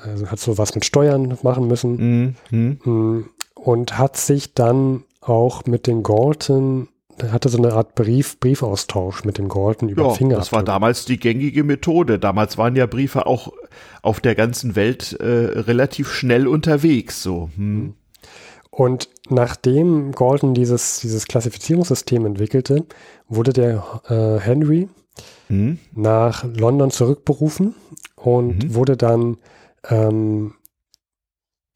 Speaker 1: also hat so was mit Steuern machen müssen. Mhm. Hm, und hat sich dann auch mit den Galton hatte so eine Art Brief, Briefaustausch mit dem Galton über ja, Finger.
Speaker 2: Das war damals die gängige Methode. Damals waren ja Briefe auch auf der ganzen Welt äh, relativ schnell unterwegs. So. Hm.
Speaker 1: Und nachdem Galton dieses, dieses Klassifizierungssystem entwickelte, wurde der äh, Henry hm. nach London zurückberufen und hm. wurde dann ähm,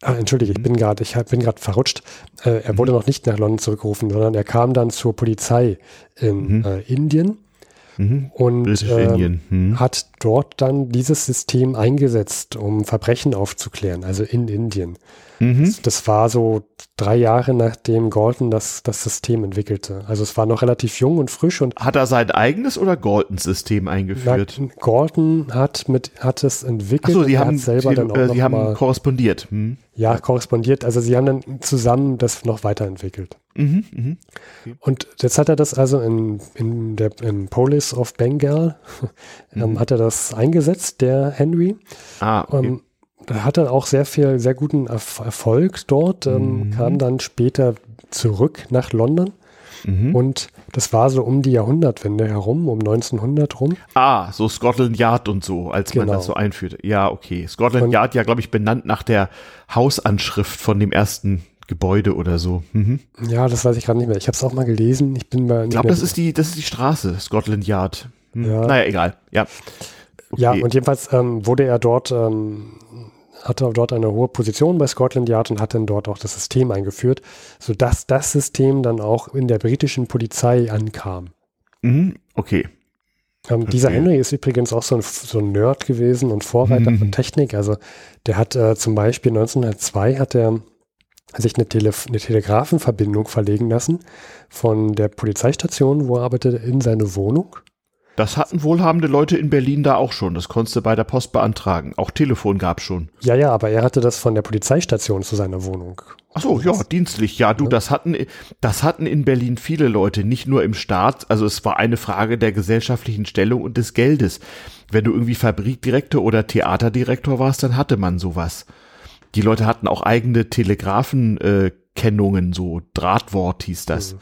Speaker 1: Ah, entschuldige, ich bin gerade, ich bin gerade verrutscht. Äh, er wurde mhm. noch nicht nach London zurückgerufen, sondern er kam dann zur Polizei in mhm. äh, Indien mhm. und äh, mhm. hat dort dann dieses System eingesetzt, um Verbrechen aufzuklären, also in Indien. Mhm. Das, das, war so drei Jahre nachdem Galton das, das System entwickelte. Also es war noch relativ jung und frisch und
Speaker 2: hat er sein eigenes oder Galtons System eingeführt?
Speaker 1: Na, Galton hat mit hat es entwickelt.
Speaker 2: Achso, sie haben selber die, dann auch äh, sie haben mal, korrespondiert. Hm.
Speaker 1: Ja, korrespondiert. Also sie haben dann zusammen das noch weiterentwickelt. Mhm, mh. okay. Und jetzt hat er das also in, in der im Polis of Bengal ähm, mhm. hat er das eingesetzt, der Henry. Ah, okay. Um, hatte auch sehr viel, sehr guten Erfolg dort, ähm, mhm. kam dann später zurück nach London. Mhm. Und das war so um die Jahrhundertwende herum, um 1900 rum.
Speaker 2: Ah, so Scotland Yard und so, als genau. man das so einführte. Ja, okay. Scotland und, Yard ja, glaube ich, benannt nach der Hausanschrift von dem ersten Gebäude oder so. Mhm.
Speaker 1: Ja, das weiß ich gerade nicht mehr. Ich habe es auch mal gelesen. Ich bin mal.
Speaker 2: Ich glaube, das ist die, das ist die Straße, Scotland Yard. Hm. Ja. Naja, egal. Ja.
Speaker 1: Okay. Ja, und jedenfalls ähm, wurde er dort ähm, hatte dort eine hohe Position bei Scotland Yard und hat dann dort auch das System eingeführt, sodass das System dann auch in der britischen Polizei ankam.
Speaker 2: Mhm, okay.
Speaker 1: Ähm, dieser Henry ist übrigens auch so ein, so ein Nerd gewesen und Vorreiter mhm. von Technik. Also der hat äh, zum Beispiel 1902 hat er sich eine, Tele eine Telegrafenverbindung verlegen lassen von der Polizeistation, wo er arbeitete, in seine Wohnung.
Speaker 2: Das hatten wohlhabende Leute in Berlin da auch schon. Das konntest du bei der Post beantragen. Auch Telefon gab schon.
Speaker 1: Ja, ja, aber er hatte das von der Polizeistation zu seiner Wohnung.
Speaker 2: Ach so, ja, dienstlich. Ja, du, das hatten, das hatten in Berlin viele Leute, nicht nur im Staat. Also es war eine Frage der gesellschaftlichen Stellung und des Geldes. Wenn du irgendwie Fabrikdirektor oder Theaterdirektor warst, dann hatte man sowas. Die Leute hatten auch eigene Telegrafenkennungen, äh, so Drahtwort hieß das. Mhm.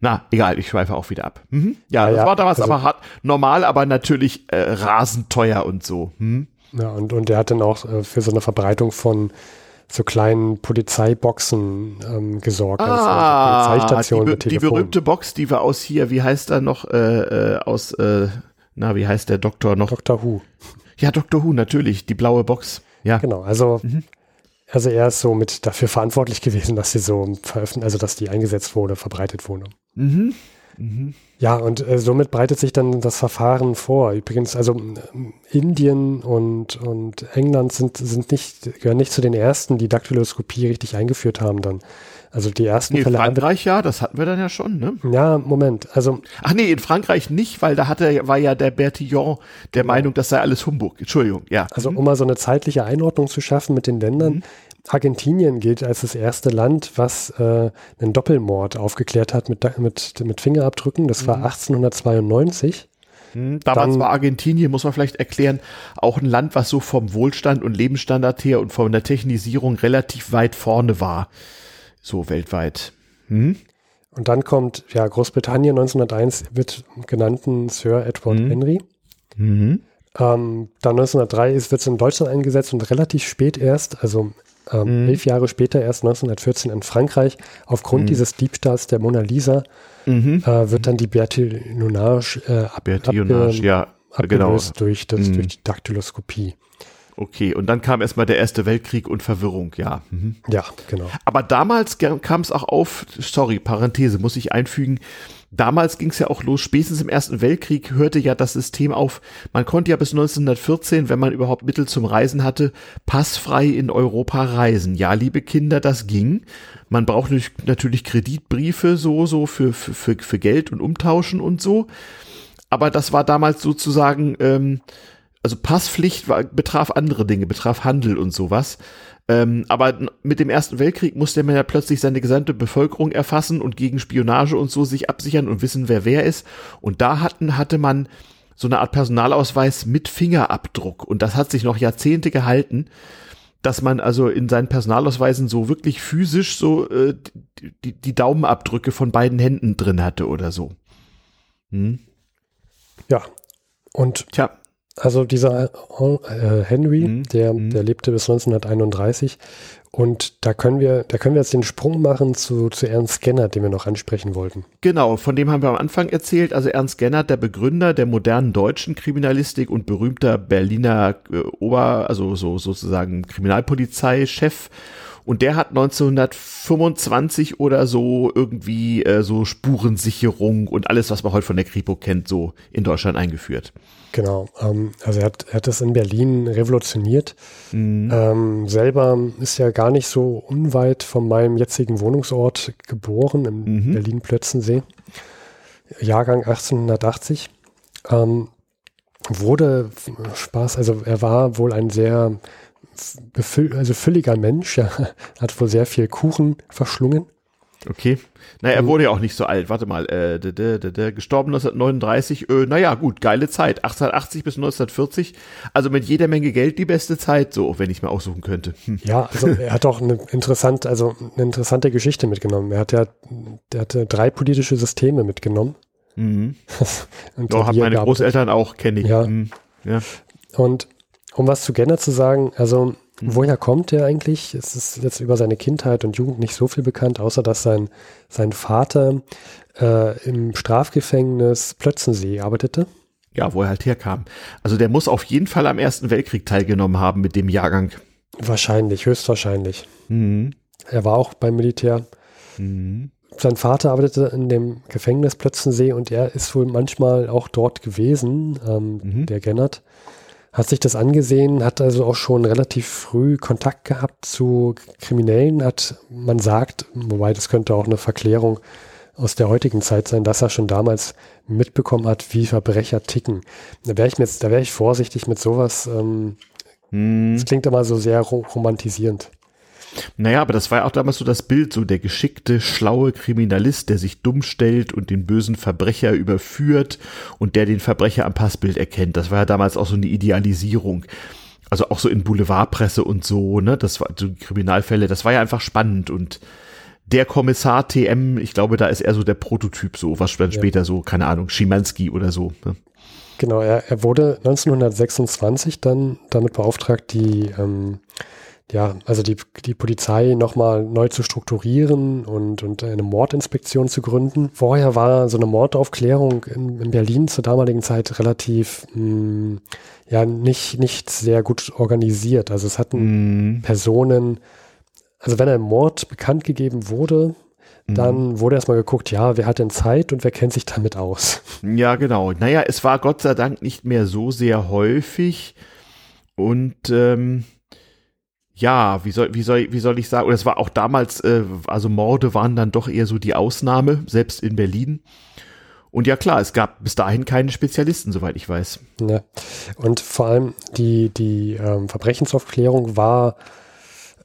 Speaker 2: Na, egal, ich schweife auch wieder ab. Mhm. Ja, ja, das ja, war damals also, aber hart, normal, aber natürlich äh, rasend teuer und so. Hm?
Speaker 1: Ja, und, und er hat dann auch äh, für so eine Verbreitung von so kleinen Polizeiboxen ähm, gesorgt.
Speaker 2: Also ah, also Polizeistation die, be die berühmte Box, die wir aus hier, wie heißt er noch, äh, äh, aus, äh, na, wie heißt der Doktor noch?
Speaker 1: Dr. Who.
Speaker 2: Ja, Dr. Who, natürlich, die blaue Box. Ja.
Speaker 1: Genau, also mhm. Also er ist so mit dafür verantwortlich gewesen, dass sie so veröffentlicht, also dass die eingesetzt wurde, verbreitet wurde. Mhm. Mhm. Ja, und äh, somit breitet sich dann das Verfahren vor. Übrigens, also äh, Indien und, und England sind, sind nicht, gehören nicht zu den ersten, die Daktyloskopie richtig eingeführt haben dann. Also die ersten
Speaker 2: nee, Fälle. In Frankreich ja, das hatten wir dann ja schon, ne?
Speaker 1: Ja, Moment. Also.
Speaker 2: Ach nee, in Frankreich nicht, weil da hatte, war ja der Bertillon der. Meinung, das sei alles Humbug. Entschuldigung, ja.
Speaker 1: Also mhm. um mal so eine zeitliche Einordnung zu schaffen mit den Ländern. Mhm. Argentinien gilt als das erste Land, was äh, einen Doppelmord aufgeklärt hat mit, mit, mit Fingerabdrücken. Das war 1892.
Speaker 2: Mhm. mhm. Damals Dann, war Argentinien, muss man vielleicht erklären, auch ein Land, was so vom Wohlstand und Lebensstandard her und von der Technisierung relativ weit vorne war so weltweit. Hm?
Speaker 1: Und dann kommt, ja, Großbritannien 1901 wird genannten Sir Edward mhm. Henry. Mhm. Ähm, dann 1903 wird es in Deutschland eingesetzt und relativ spät erst, also ähm, mhm. elf Jahre später, erst 1914 in Frankreich, aufgrund mhm. dieses Diebstahls der Mona Lisa, mhm. äh, wird dann die Bertillonage äh, ab,
Speaker 2: Bertillonage, ja,
Speaker 1: genau. durch, das, mhm. durch die Daktyloskopie.
Speaker 2: Okay, und dann kam erstmal der Erste Weltkrieg und Verwirrung, ja. Mhm.
Speaker 1: Ja, genau.
Speaker 2: Aber damals kam es auch auf, sorry, Parenthese, muss ich einfügen, damals ging es ja auch los, spätestens im Ersten Weltkrieg hörte ja das System auf, man konnte ja bis 1914, wenn man überhaupt Mittel zum Reisen hatte, passfrei in Europa reisen. Ja, liebe Kinder, das ging. Man braucht natürlich Kreditbriefe so, so für, für, für, Geld und Umtauschen und so. Aber das war damals sozusagen... Ähm, also Passpflicht war, betraf andere Dinge, betraf Handel und sowas. Ähm, aber mit dem Ersten Weltkrieg musste man ja plötzlich seine gesamte Bevölkerung erfassen und gegen Spionage und so sich absichern und wissen, wer wer ist. Und da hatten, hatte man so eine Art Personalausweis mit Fingerabdruck. Und das hat sich noch Jahrzehnte gehalten, dass man also in seinen Personalausweisen so wirklich physisch so äh, die, die Daumenabdrücke von beiden Händen drin hatte oder so.
Speaker 1: Hm? Ja. Und Tja. Also dieser äh, Henry, mhm. Der, mhm. der lebte bis 1931 und da können wir, da können wir jetzt den Sprung machen zu, zu Ernst Gennert, den wir noch ansprechen wollten.
Speaker 2: Genau, von dem haben wir am Anfang erzählt. Also Ernst Gennert, der Begründer der modernen deutschen Kriminalistik und berühmter Berliner äh, Ober, also so sozusagen Kriminalpolizeichef und der hat 1925 oder so irgendwie äh, so Spurensicherung und alles, was man heute von der Kripo kennt, so in Deutschland eingeführt.
Speaker 1: Genau. Ähm, also er hat, er hat das in Berlin revolutioniert. Mhm. Ähm, selber ist ja gar nicht so unweit von meinem jetzigen Wohnungsort geboren, im mhm. Berlin-Plötzensee. Jahrgang 1880. Ähm, wurde Spaß, also er war wohl ein sehr also fülliger Mensch, ja, hat wohl sehr viel Kuchen verschlungen.
Speaker 2: Okay. Naja, er wurde ja auch nicht so alt. Warte mal, äh, de, de, de, gestorben 1939. Äh, naja, gut, geile Zeit. 1880 bis 1940. Also mit jeder Menge Geld die beste Zeit, so, wenn ich mal aussuchen könnte.
Speaker 1: Hm. Ja, also er hat auch eine interessante, also eine interessante Geschichte mitgenommen. Er hat ja, der hatte drei politische Systeme mitgenommen.
Speaker 2: Mhm. ja, haben meine Großeltern auch, kenne ich.
Speaker 1: Ja. Mhm. ja. Und um was zu Genner zu sagen, also mhm. woher kommt er eigentlich? Es ist jetzt über seine Kindheit und Jugend nicht so viel bekannt, außer dass sein, sein Vater äh, im Strafgefängnis Plötzensee arbeitete.
Speaker 2: Ja, wo er halt herkam. Also der muss auf jeden Fall am Ersten Weltkrieg teilgenommen haben mit dem Jahrgang.
Speaker 1: Wahrscheinlich, höchstwahrscheinlich. Mhm. Er war auch beim Militär. Mhm. Sein Vater arbeitete in dem Gefängnis Plötzensee und er ist wohl manchmal auch dort gewesen, ähm, mhm. der Gennert hat sich das angesehen, hat also auch schon relativ früh Kontakt gehabt zu Kriminellen, hat, man sagt, wobei das könnte auch eine Verklärung aus der heutigen Zeit sein, dass er schon damals mitbekommen hat, wie Verbrecher ticken. Da wäre ich jetzt, da wäre ich vorsichtig mit sowas. Ähm, hm. Das klingt immer so sehr romantisierend.
Speaker 2: Naja, aber das war ja auch damals so das Bild, so der geschickte, schlaue Kriminalist, der sich dumm stellt und den bösen Verbrecher überführt und der den Verbrecher am Passbild erkennt. Das war ja damals auch so eine Idealisierung. Also auch so in Boulevardpresse und so, ne? Das war so Kriminalfälle, das war ja einfach spannend und der Kommissar TM, ich glaube, da ist er so der Prototyp, so was dann ja. später so, keine Ahnung, Schimanski oder so. Ne?
Speaker 1: Genau, er, er wurde 1926 dann damit beauftragt, die ähm, ja, also die, die Polizei nochmal neu zu strukturieren und, und eine Mordinspektion zu gründen. Vorher war so eine Mordaufklärung in, in Berlin zur damaligen Zeit relativ mh, mm, ja nicht, nicht sehr gut organisiert. Also es hatten mm. Personen, also wenn ein Mord bekannt gegeben wurde, mhm. dann wurde erstmal geguckt, ja, wer hat denn Zeit und wer kennt sich damit aus?
Speaker 2: Ja, genau. Naja, es war Gott sei Dank nicht mehr so sehr häufig und ähm, ja, wie soll, wie soll, wie soll ich sagen, oder es war auch damals, äh, also Morde waren dann doch eher so die Ausnahme, selbst in Berlin. Und ja klar, es gab bis dahin keine Spezialisten, soweit ich weiß.
Speaker 1: Ja. Und vor allem die, die ähm, Verbrechensaufklärung war,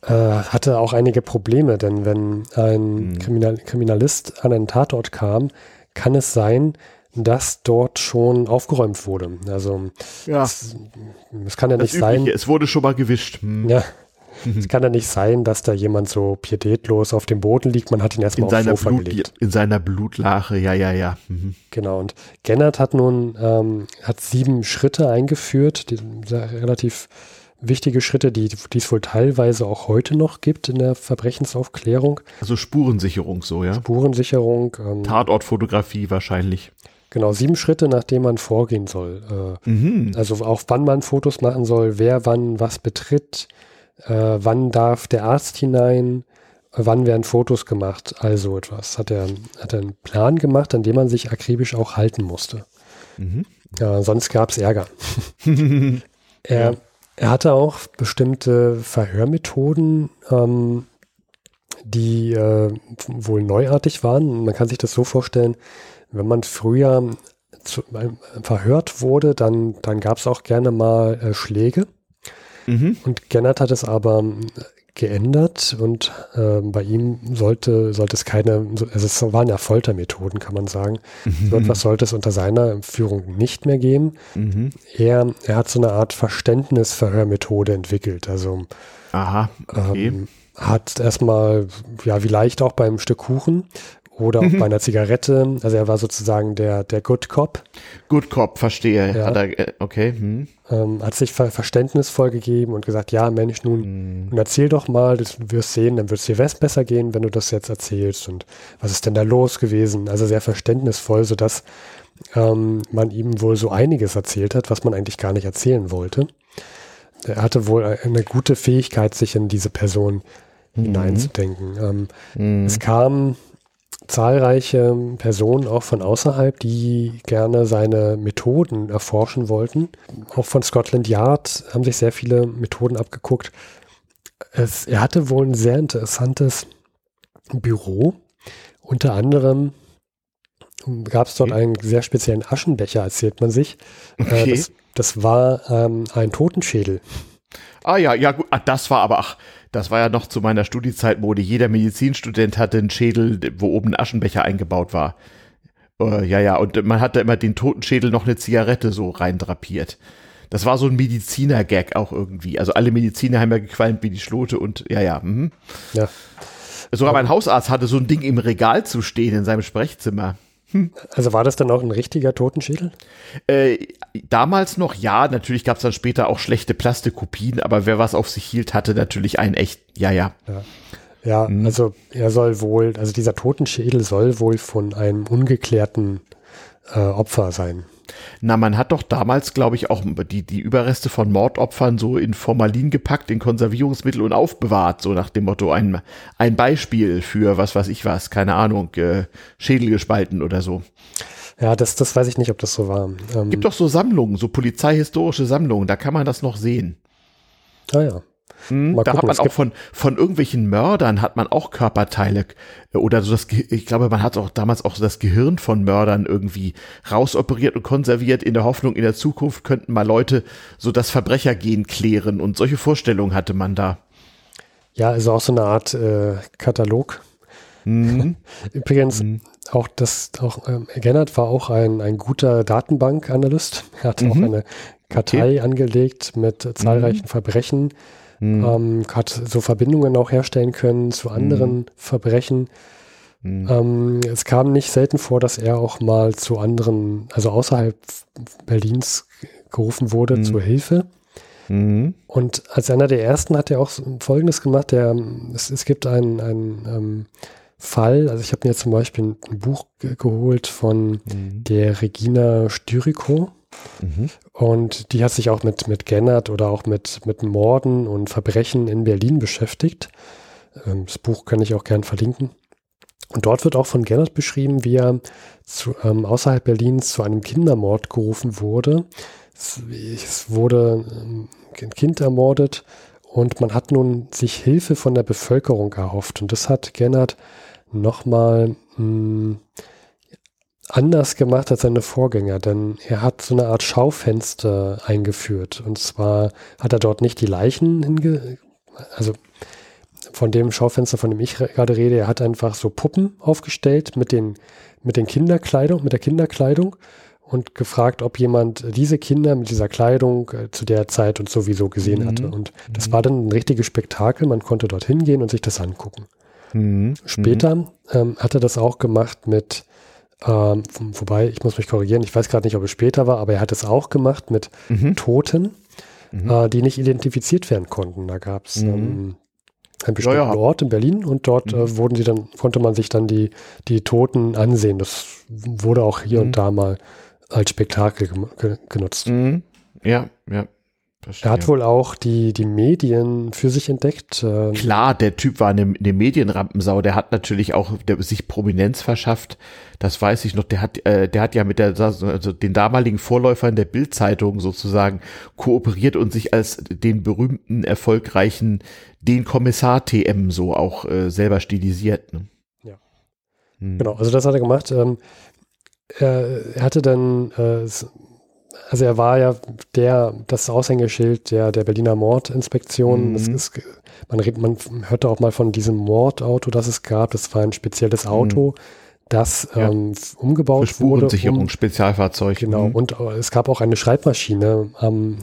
Speaker 1: äh, hatte auch einige Probleme, denn wenn ein mhm. Kriminal Kriminalist an einen Tatort kam, kann es sein, dass dort schon aufgeräumt wurde. Also
Speaker 2: ja.
Speaker 1: es, es kann ja das nicht Übliche, sein.
Speaker 2: Es wurde schon mal gewischt.
Speaker 1: Hm. Ja, es kann ja nicht sein, dass da jemand so pietätlos auf dem Boden liegt. Man hat ihn erstmal
Speaker 2: aufs Sofa Blut, gelegt. In seiner Blutlache, ja, ja, ja.
Speaker 1: Mhm. Genau. Und Gennert hat nun ähm, hat sieben Schritte eingeführt, die, relativ wichtige Schritte, die, die es wohl teilweise auch heute noch gibt in der Verbrechensaufklärung.
Speaker 2: Also Spurensicherung so, ja?
Speaker 1: Spurensicherung.
Speaker 2: Ähm, Tatortfotografie wahrscheinlich.
Speaker 1: Genau, sieben Schritte, nach denen man vorgehen soll. Äh, mhm. Also auch wann man Fotos machen soll, wer wann was betritt, äh, wann darf der Arzt hinein, wann werden Fotos gemacht, also etwas. Hat er, hat er einen Plan gemacht, an dem man sich akribisch auch halten musste. Mhm. Ja, sonst gab es Ärger. er, er hatte auch bestimmte Verhörmethoden, ähm, die äh, wohl neuartig waren. Man kann sich das so vorstellen, wenn man früher zu, äh, verhört wurde, dann, dann gab es auch gerne mal äh, Schläge. Mhm. Und Gennert hat es aber ähm, geändert und äh, bei ihm sollte, sollte es keine, also es waren ja Foltermethoden, kann man sagen. Mhm. So etwas sollte es unter seiner Führung nicht mehr geben. Mhm. Er, er hat so eine Art Verständnisverhörmethode entwickelt. Also
Speaker 2: Aha, okay.
Speaker 1: ähm, hat erstmal, ja, wie leicht auch beim Stück Kuchen, oder auch mhm. bei einer Zigarette. Also er war sozusagen der, der Good Cop.
Speaker 2: Good Cop, verstehe. Ja. Er, äh, okay. Hm.
Speaker 1: Ähm, hat sich ver verständnisvoll gegeben und gesagt, ja Mensch, nun, hm. nun erzähl doch mal, du wirst sehen, dann wird es dir besser gehen, wenn du das jetzt erzählst und was ist denn da los gewesen? Also sehr verständnisvoll, sodass ähm, man ihm wohl so einiges erzählt hat, was man eigentlich gar nicht erzählen wollte. Er hatte wohl eine gute Fähigkeit, sich in diese Person mhm. hineinzudenken. Ähm, mhm. Es kam zahlreiche Personen auch von außerhalb, die gerne seine Methoden erforschen wollten. Auch von Scotland Yard haben sich sehr viele Methoden abgeguckt. Es, er hatte wohl ein sehr interessantes Büro. Unter anderem gab es dort okay. einen sehr speziellen Aschenbecher, erzählt man sich. Äh, okay. Das, das, war ähm, ein Totenschädel.
Speaker 2: Ah ja, ja gut, ah, das war aber, ach, das war ja noch zu meiner Studiezeit Mode. Jeder Medizinstudent hatte einen Schädel, wo oben ein Aschenbecher eingebaut war. Äh, ja, ja, und man hatte immer den Totenschädel noch eine Zigarette so reindrapiert. Das war so ein Mediziner-Gag auch irgendwie. Also alle Mediziner haben ja gequalmt wie die Schlote und ja, ja. Mhm. Ja. Sogar mein Hausarzt hatte so ein Ding im Regal zu stehen in seinem Sprechzimmer.
Speaker 1: Hm. Also war das dann auch ein richtiger Totenschädel?
Speaker 2: Äh, damals noch ja, natürlich gab es dann später auch schlechte Plastikkopien, aber wer was auf sich hielt, hatte natürlich einen echt, ja, ja.
Speaker 1: Ja, ja hm. also er soll wohl, also dieser Totenschädel soll wohl von einem ungeklärten äh, Opfer sein.
Speaker 2: Na, man hat doch damals, glaube ich, auch die, die Überreste von Mordopfern so in Formalin gepackt, in Konservierungsmittel und aufbewahrt, so nach dem Motto, ein, ein Beispiel für was weiß ich was, keine Ahnung, äh, Schädel gespalten oder so.
Speaker 1: Ja, das, das weiß ich nicht, ob das so war.
Speaker 2: Ähm, Gibt doch so Sammlungen, so polizeihistorische Sammlungen, da kann man das noch sehen.
Speaker 1: Ah ja.
Speaker 2: Hm, da hat man auch von, von irgendwelchen Mördern hat man auch Körperteile äh, oder so das, ich glaube, man hat auch damals auch das Gehirn von Mördern irgendwie rausoperiert und konserviert in der Hoffnung, in der Zukunft könnten mal Leute so das Verbrechergehen klären und solche Vorstellungen hatte man da.
Speaker 1: Ja, also auch so eine Art äh, Katalog. Mhm. Übrigens, mhm. Auch das, auch ähm, Gennard war auch ein, ein guter Datenbankanalyst. Er hatte mhm. auch eine Kartei okay. angelegt mit zahlreichen mhm. Verbrechen, mhm. ähm, hat so Verbindungen auch herstellen können zu anderen mhm. Verbrechen. Mhm. Ähm, es kam nicht selten vor, dass er auch mal zu anderen, also außerhalb Berlins gerufen wurde mhm. zur Hilfe. Mhm. Und als einer der ersten hat er auch Folgendes gemacht. Der, es, es gibt einen, einen ähm, Fall, also ich habe mir zum Beispiel ein Buch geholt von mhm. der Regina Styriko. Mhm. Und die hat sich auch mit, mit Gennert oder auch mit, mit Morden und Verbrechen in Berlin beschäftigt. Ähm, das Buch kann ich auch gern verlinken. Und dort wird auch von Gennert beschrieben, wie er zu, ähm, außerhalb Berlins zu einem Kindermord gerufen wurde. Es, es wurde ähm, ein Kind ermordet und man hat nun sich Hilfe von der Bevölkerung erhofft. Und das hat Gennert nochmal hm, anders gemacht als seine Vorgänger, denn er hat so eine Art Schaufenster eingeführt. Und zwar hat er dort nicht die Leichen hinge... Also von dem Schaufenster, von dem ich gerade rede, er hat einfach so Puppen aufgestellt mit den, mit den Kinderkleidung, mit der Kinderkleidung und gefragt, ob jemand diese Kinder mit dieser Kleidung äh, zu der Zeit und sowieso gesehen mhm. hatte. Und das mhm. war dann ein richtiges Spektakel. Man konnte dorthin gehen und sich das angucken. Mhm. Später ähm, hat er das auch gemacht mit ähm, wobei, ich muss mich korrigieren, ich weiß gerade nicht, ob es später war, aber er hat es auch gemacht mit mhm. Toten, mhm. Äh, die nicht identifiziert werden konnten. Da gab es mhm. ähm, einen bestimmten ja, ja. Ort in Berlin und dort äh, mhm. wurden sie dann, konnte man sich dann die, die Toten ansehen. Das wurde auch hier und da mal als Spektakel genutzt.
Speaker 2: Mhm. Ja, ja.
Speaker 1: Verstehe. Er hat wohl auch die, die Medien für sich entdeckt.
Speaker 2: Ähm. Klar, der Typ war eine, eine Medienrampensau. Der hat natürlich auch der, sich Prominenz verschafft. Das weiß ich noch. Der hat, äh, der hat ja mit der, also den damaligen Vorläufern der Bildzeitung sozusagen kooperiert und sich als den berühmten, erfolgreichen, den Kommissar TM so auch äh, selber stilisiert. Ne?
Speaker 1: Ja. Hm. Genau, also das hat er gemacht. Ähm, er, er hatte dann äh, also er war ja der, das Aushängeschild der, der Berliner Mordinspektion. Mhm. Ist, man, redet, man hörte auch mal von diesem Mordauto, das es gab. Das war ein spezielles mhm. Auto, mhm. das ja. ähm, umgebaut Für
Speaker 2: wurde. Um, Spezialfahrzeug.
Speaker 1: Genau, mhm. und es gab auch eine Schreibmaschine, ähm,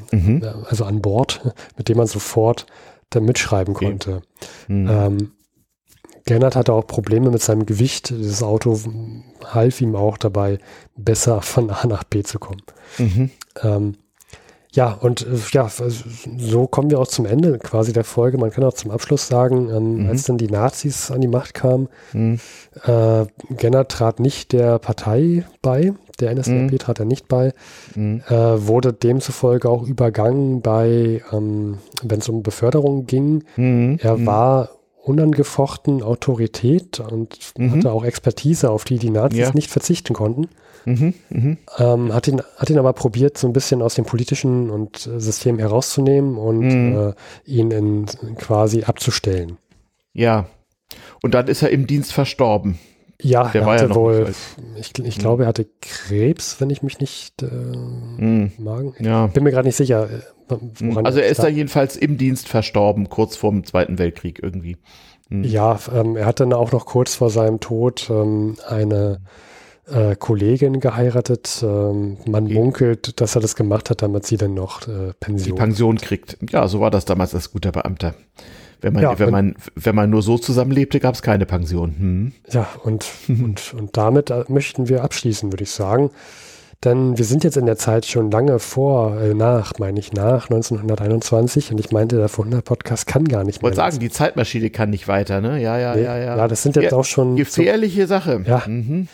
Speaker 1: also an Bord, mit dem man sofort da mitschreiben konnte. Mhm. Ähm, Gernot hatte auch Probleme mit seinem Gewicht. Das Auto half ihm auch dabei, besser von A nach B zu kommen. Mhm. Ähm, ja, und äh, ja, so kommen wir auch zum Ende quasi der Folge. Man kann auch zum Abschluss sagen, ähm, mhm. als dann die Nazis an die Macht kamen, mhm. äh, Genner trat nicht der Partei bei, der NSDAP mhm. trat er nicht bei, mhm. äh, wurde demzufolge auch übergangen bei, ähm, wenn es um Beförderung ging. Mhm. Er mhm. war unangefochten Autorität und mhm. hatte auch Expertise, auf die die Nazis ja. nicht verzichten konnten. Mhm, mh. ähm, hat, ihn, hat ihn aber probiert, so ein bisschen aus dem politischen und äh, System herauszunehmen und mhm. äh, ihn in, quasi abzustellen.
Speaker 2: Ja. Und dann ist er im Dienst verstorben.
Speaker 1: Ja, Der er hatte ja wohl, ich, ich mhm. glaube, er hatte Krebs, wenn ich mich nicht äh, mhm. magen.
Speaker 2: Ja.
Speaker 1: bin mir gerade nicht sicher.
Speaker 2: Äh, also er ist da jedenfalls im Dienst verstorben, kurz vor dem Zweiten Weltkrieg irgendwie.
Speaker 1: Mhm. Ja, ähm, er hat dann auch noch kurz vor seinem Tod ähm, eine äh, Kollegin geheiratet. Ähm, man okay. munkelt, dass er das gemacht hat, damit sie dann noch äh, Pension.
Speaker 2: Die Pension kriegt. Ja, so war das damals als guter Beamter. Wenn man, ja, wenn man, wenn man nur so zusammenlebte, gab es keine Pension. Hm.
Speaker 1: Ja, und, und, und damit äh, möchten wir abschließen, würde ich sagen. Denn wir sind jetzt in der Zeit schon lange vor, äh, nach, meine ich, nach 1921 und ich meinte, der Vorhundert-Podcast kann gar nicht mehr.
Speaker 2: Ich wollte sagen, die Zeitmaschine kann nicht weiter, ne? Ja, ja, nee, ja, ja.
Speaker 1: Ja, das sind jetzt ja, auch schon.
Speaker 2: Gefährliche so, Sache.
Speaker 1: Ja. Mhm.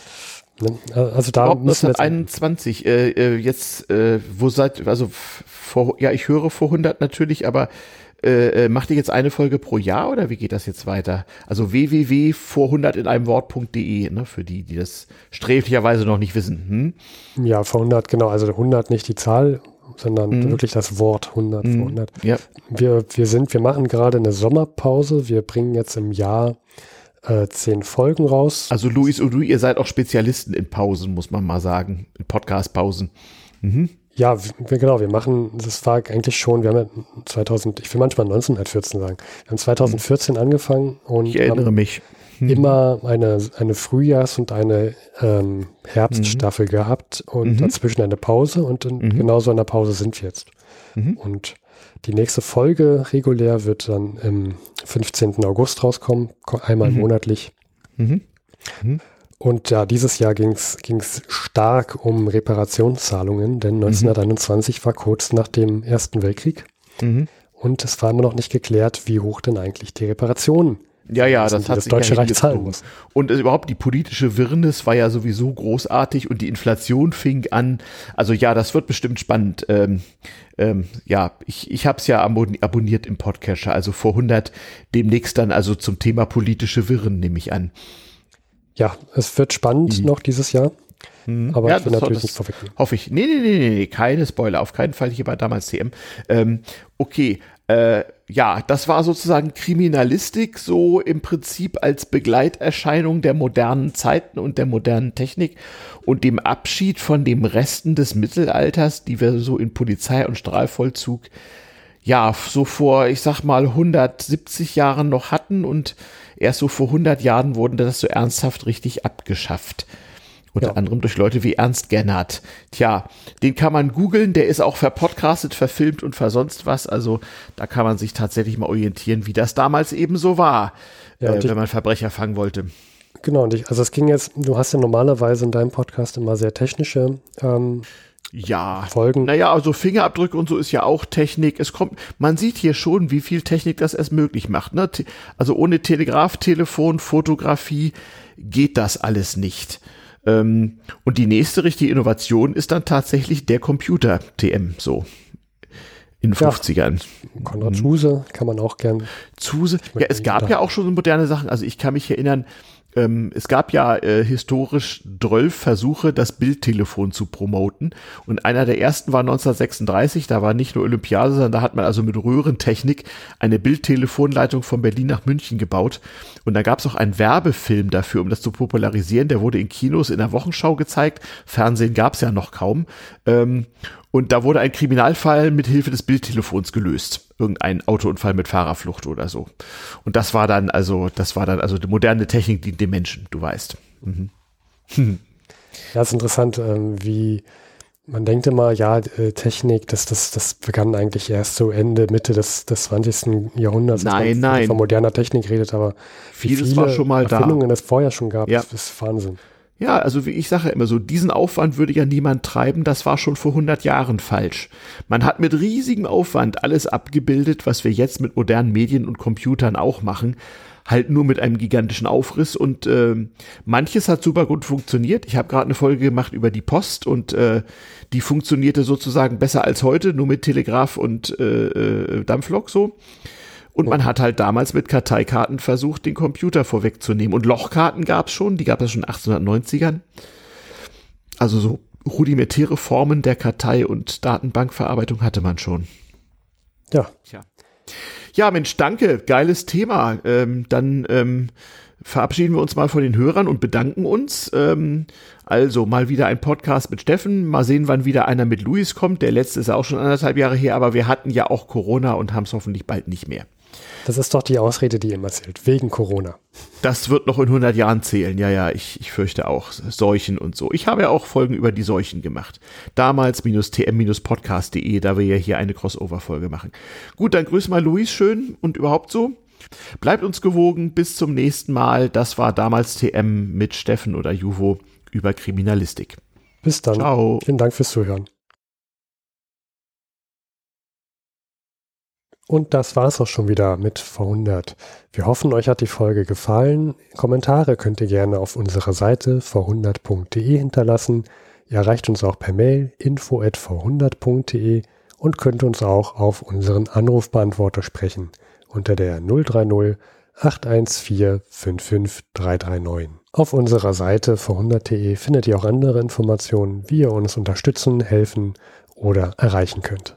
Speaker 1: Ne, also da
Speaker 2: Überhaupt müssen 1921, äh, äh, jetzt, äh, wo seid, also vor, ja, ich höre vor 100 natürlich, aber äh, äh, macht ihr jetzt eine Folge pro Jahr oder wie geht das jetzt weiter? Also www.vor100 in einem Wort.de, ne, für die, die das sträflicherweise noch nicht wissen.
Speaker 1: Hm? Ja, vor 100, genau. Also 100 nicht die Zahl, sondern mhm. wirklich das Wort 100 mhm. vor 100. Ja. Wir, wir sind, wir machen gerade eine Sommerpause. Wir bringen jetzt im Jahr äh, zehn Folgen raus.
Speaker 2: Also Luis und du, ihr seid auch Spezialisten in Pausen, muss man mal sagen, in Podcast-Pausen.
Speaker 1: Mhm. Ja, wir, genau, wir machen, das war eigentlich schon, wir haben ja 2000, ich will manchmal 1914 sagen, wir haben 2014 mhm. angefangen und
Speaker 2: ich erinnere mich.
Speaker 1: Mhm. immer eine, eine Frühjahrs- und eine ähm, Herbststaffel mhm. gehabt und mhm. dazwischen eine Pause und in mhm. genau so einer Pause sind wir jetzt. Mhm. Und die nächste Folge regulär wird dann im 15. August rauskommen, einmal mhm. monatlich. Und ja, dieses Jahr ging es stark um Reparationszahlungen, denn 1921 war kurz nach dem Ersten Weltkrieg. Und es war immer noch nicht geklärt, wie hoch denn eigentlich die Reparationen
Speaker 2: ja, ja, das hat
Speaker 1: das Deutsche ja Reich zahlen muss.
Speaker 2: Und äh, überhaupt die politische Wirrnis war ja sowieso großartig und die Inflation fing an. Also ja, das wird bestimmt spannend. Ähm, ähm, ja, ich, ich habe es ja abonniert im Podcatcher, also vor 100 demnächst dann also zum Thema politische Wirren nehme ich an.
Speaker 1: Ja, es wird spannend mhm. noch dieses Jahr. Mhm. Aber ja, ich will natürlich nicht
Speaker 2: vorwegnehmen. Hoffe ich. Nee, nee, nee, nee, nee, keine Spoiler, auf keinen Fall hier bei damals TM. Ähm, okay, äh, ja, das war sozusagen Kriminalistik, so im Prinzip als Begleiterscheinung der modernen Zeiten und der modernen Technik und dem Abschied von dem Resten des Mittelalters, die wir so in Polizei und Strahlvollzug ja, so vor, ich sag mal, 170 Jahren noch hatten und erst so vor 100 Jahren wurden das so ernsthaft richtig abgeschafft. Unter ja. anderem durch Leute wie Ernst Gennert. Tja, den kann man googeln, der ist auch verpodcastet, verfilmt und versonst was. Also da kann man sich tatsächlich mal orientieren, wie das damals eben so war, ja, äh, wenn man Verbrecher fangen wollte.
Speaker 1: Genau, und ich, also es ging jetzt, du hast ja normalerweise in deinem Podcast immer sehr technische ähm,
Speaker 2: ja, Folgen. Naja, also Fingerabdrücke und so ist ja auch Technik. Es kommt, man sieht hier schon, wie viel Technik das erst möglich macht. Ne? Also ohne Telegraph, Telefon, Fotografie geht das alles nicht. Ähm, und die nächste richtige Innovation ist dann tatsächlich der Computer TM, so. In den ja, 50ern.
Speaker 1: Konrad mhm. Zuse kann man auch gern.
Speaker 2: Zuse, ja, es gab ja auch schon moderne Sachen. Also ich kann mich erinnern, ähm, es gab ja äh, historisch 12 Versuche, das Bildtelefon zu promoten. Und einer der ersten war 1936. Da war nicht nur Olympiade, sondern da hat man also mit Röhrentechnik eine Bildtelefonleitung von Berlin nach München gebaut. Und da gab es auch einen Werbefilm dafür, um das zu popularisieren. Der wurde in Kinos in der Wochenschau gezeigt. Fernsehen gab es ja noch kaum. Ähm, und da wurde ein Kriminalfall mit Hilfe des Bildtelefons gelöst. Irgendein Autounfall mit Fahrerflucht oder so. Und das war dann also, das war dann also die moderne Technik dient dem Menschen, du weißt. Mhm.
Speaker 1: Ja, ist interessant, ähm, wie man denkt immer, ja, äh, Technik, das, das, das begann eigentlich erst so Ende, Mitte des, des 20. Jahrhunderts.
Speaker 2: Nein, nein.
Speaker 1: Von moderner Technik redet, aber
Speaker 2: vieles viele war schon mal
Speaker 1: Erfindungen
Speaker 2: da.
Speaker 1: es vorher schon gab,
Speaker 2: ja.
Speaker 1: ist Wahnsinn.
Speaker 2: Ja, also wie ich sage immer so, diesen Aufwand würde ja niemand treiben, das war schon vor 100 Jahren falsch. Man hat mit riesigem Aufwand alles abgebildet, was wir jetzt mit modernen Medien und Computern auch machen, halt nur mit einem gigantischen Aufriss und äh, manches hat super gut funktioniert. Ich habe gerade eine Folge gemacht über die Post und äh, die funktionierte sozusagen besser als heute, nur mit Telegraph und äh, äh Dampflok so. Und man hat halt damals mit Karteikarten versucht, den Computer vorwegzunehmen. Und Lochkarten gab es schon, die gab es schon in 1890ern. Also so rudimentäre Formen der Kartei- und Datenbankverarbeitung hatte man schon.
Speaker 1: Ja.
Speaker 2: Tja. Ja, Mensch, danke. Geiles Thema. Ähm, dann ähm, verabschieden wir uns mal von den Hörern und bedanken uns. Ähm, also mal wieder ein Podcast mit Steffen. Mal sehen, wann wieder einer mit Luis kommt. Der letzte ist auch schon anderthalb Jahre her, aber wir hatten ja auch Corona und haben es hoffentlich bald nicht mehr.
Speaker 1: Das ist doch die Ausrede, die immer zählt, wegen Corona.
Speaker 2: Das wird noch in 100 Jahren zählen. Ja, ja, ich, ich fürchte auch. Seuchen und so. Ich habe ja auch Folgen über die Seuchen gemacht. Damals-tm-podcast.de, da wir ja hier eine Crossover-Folge machen. Gut, dann grüß mal Luis schön und überhaupt so. Bleibt uns gewogen. Bis zum nächsten Mal. Das war damals TM mit Steffen oder Juvo über Kriminalistik.
Speaker 1: Bis dann.
Speaker 2: Ciao.
Speaker 1: Vielen Dank fürs Zuhören. Und das war's auch schon wieder mit V100. Wir hoffen, euch hat die Folge gefallen. Kommentare könnt ihr gerne auf unserer Seite v100.de hinterlassen. Ihr erreicht uns auch per Mail info@v100.de und könnt uns auch auf unseren Anrufbeantworter sprechen unter der 030 814 55339. Auf unserer Seite v100.de findet ihr auch andere Informationen, wie ihr uns unterstützen, helfen oder erreichen könnt.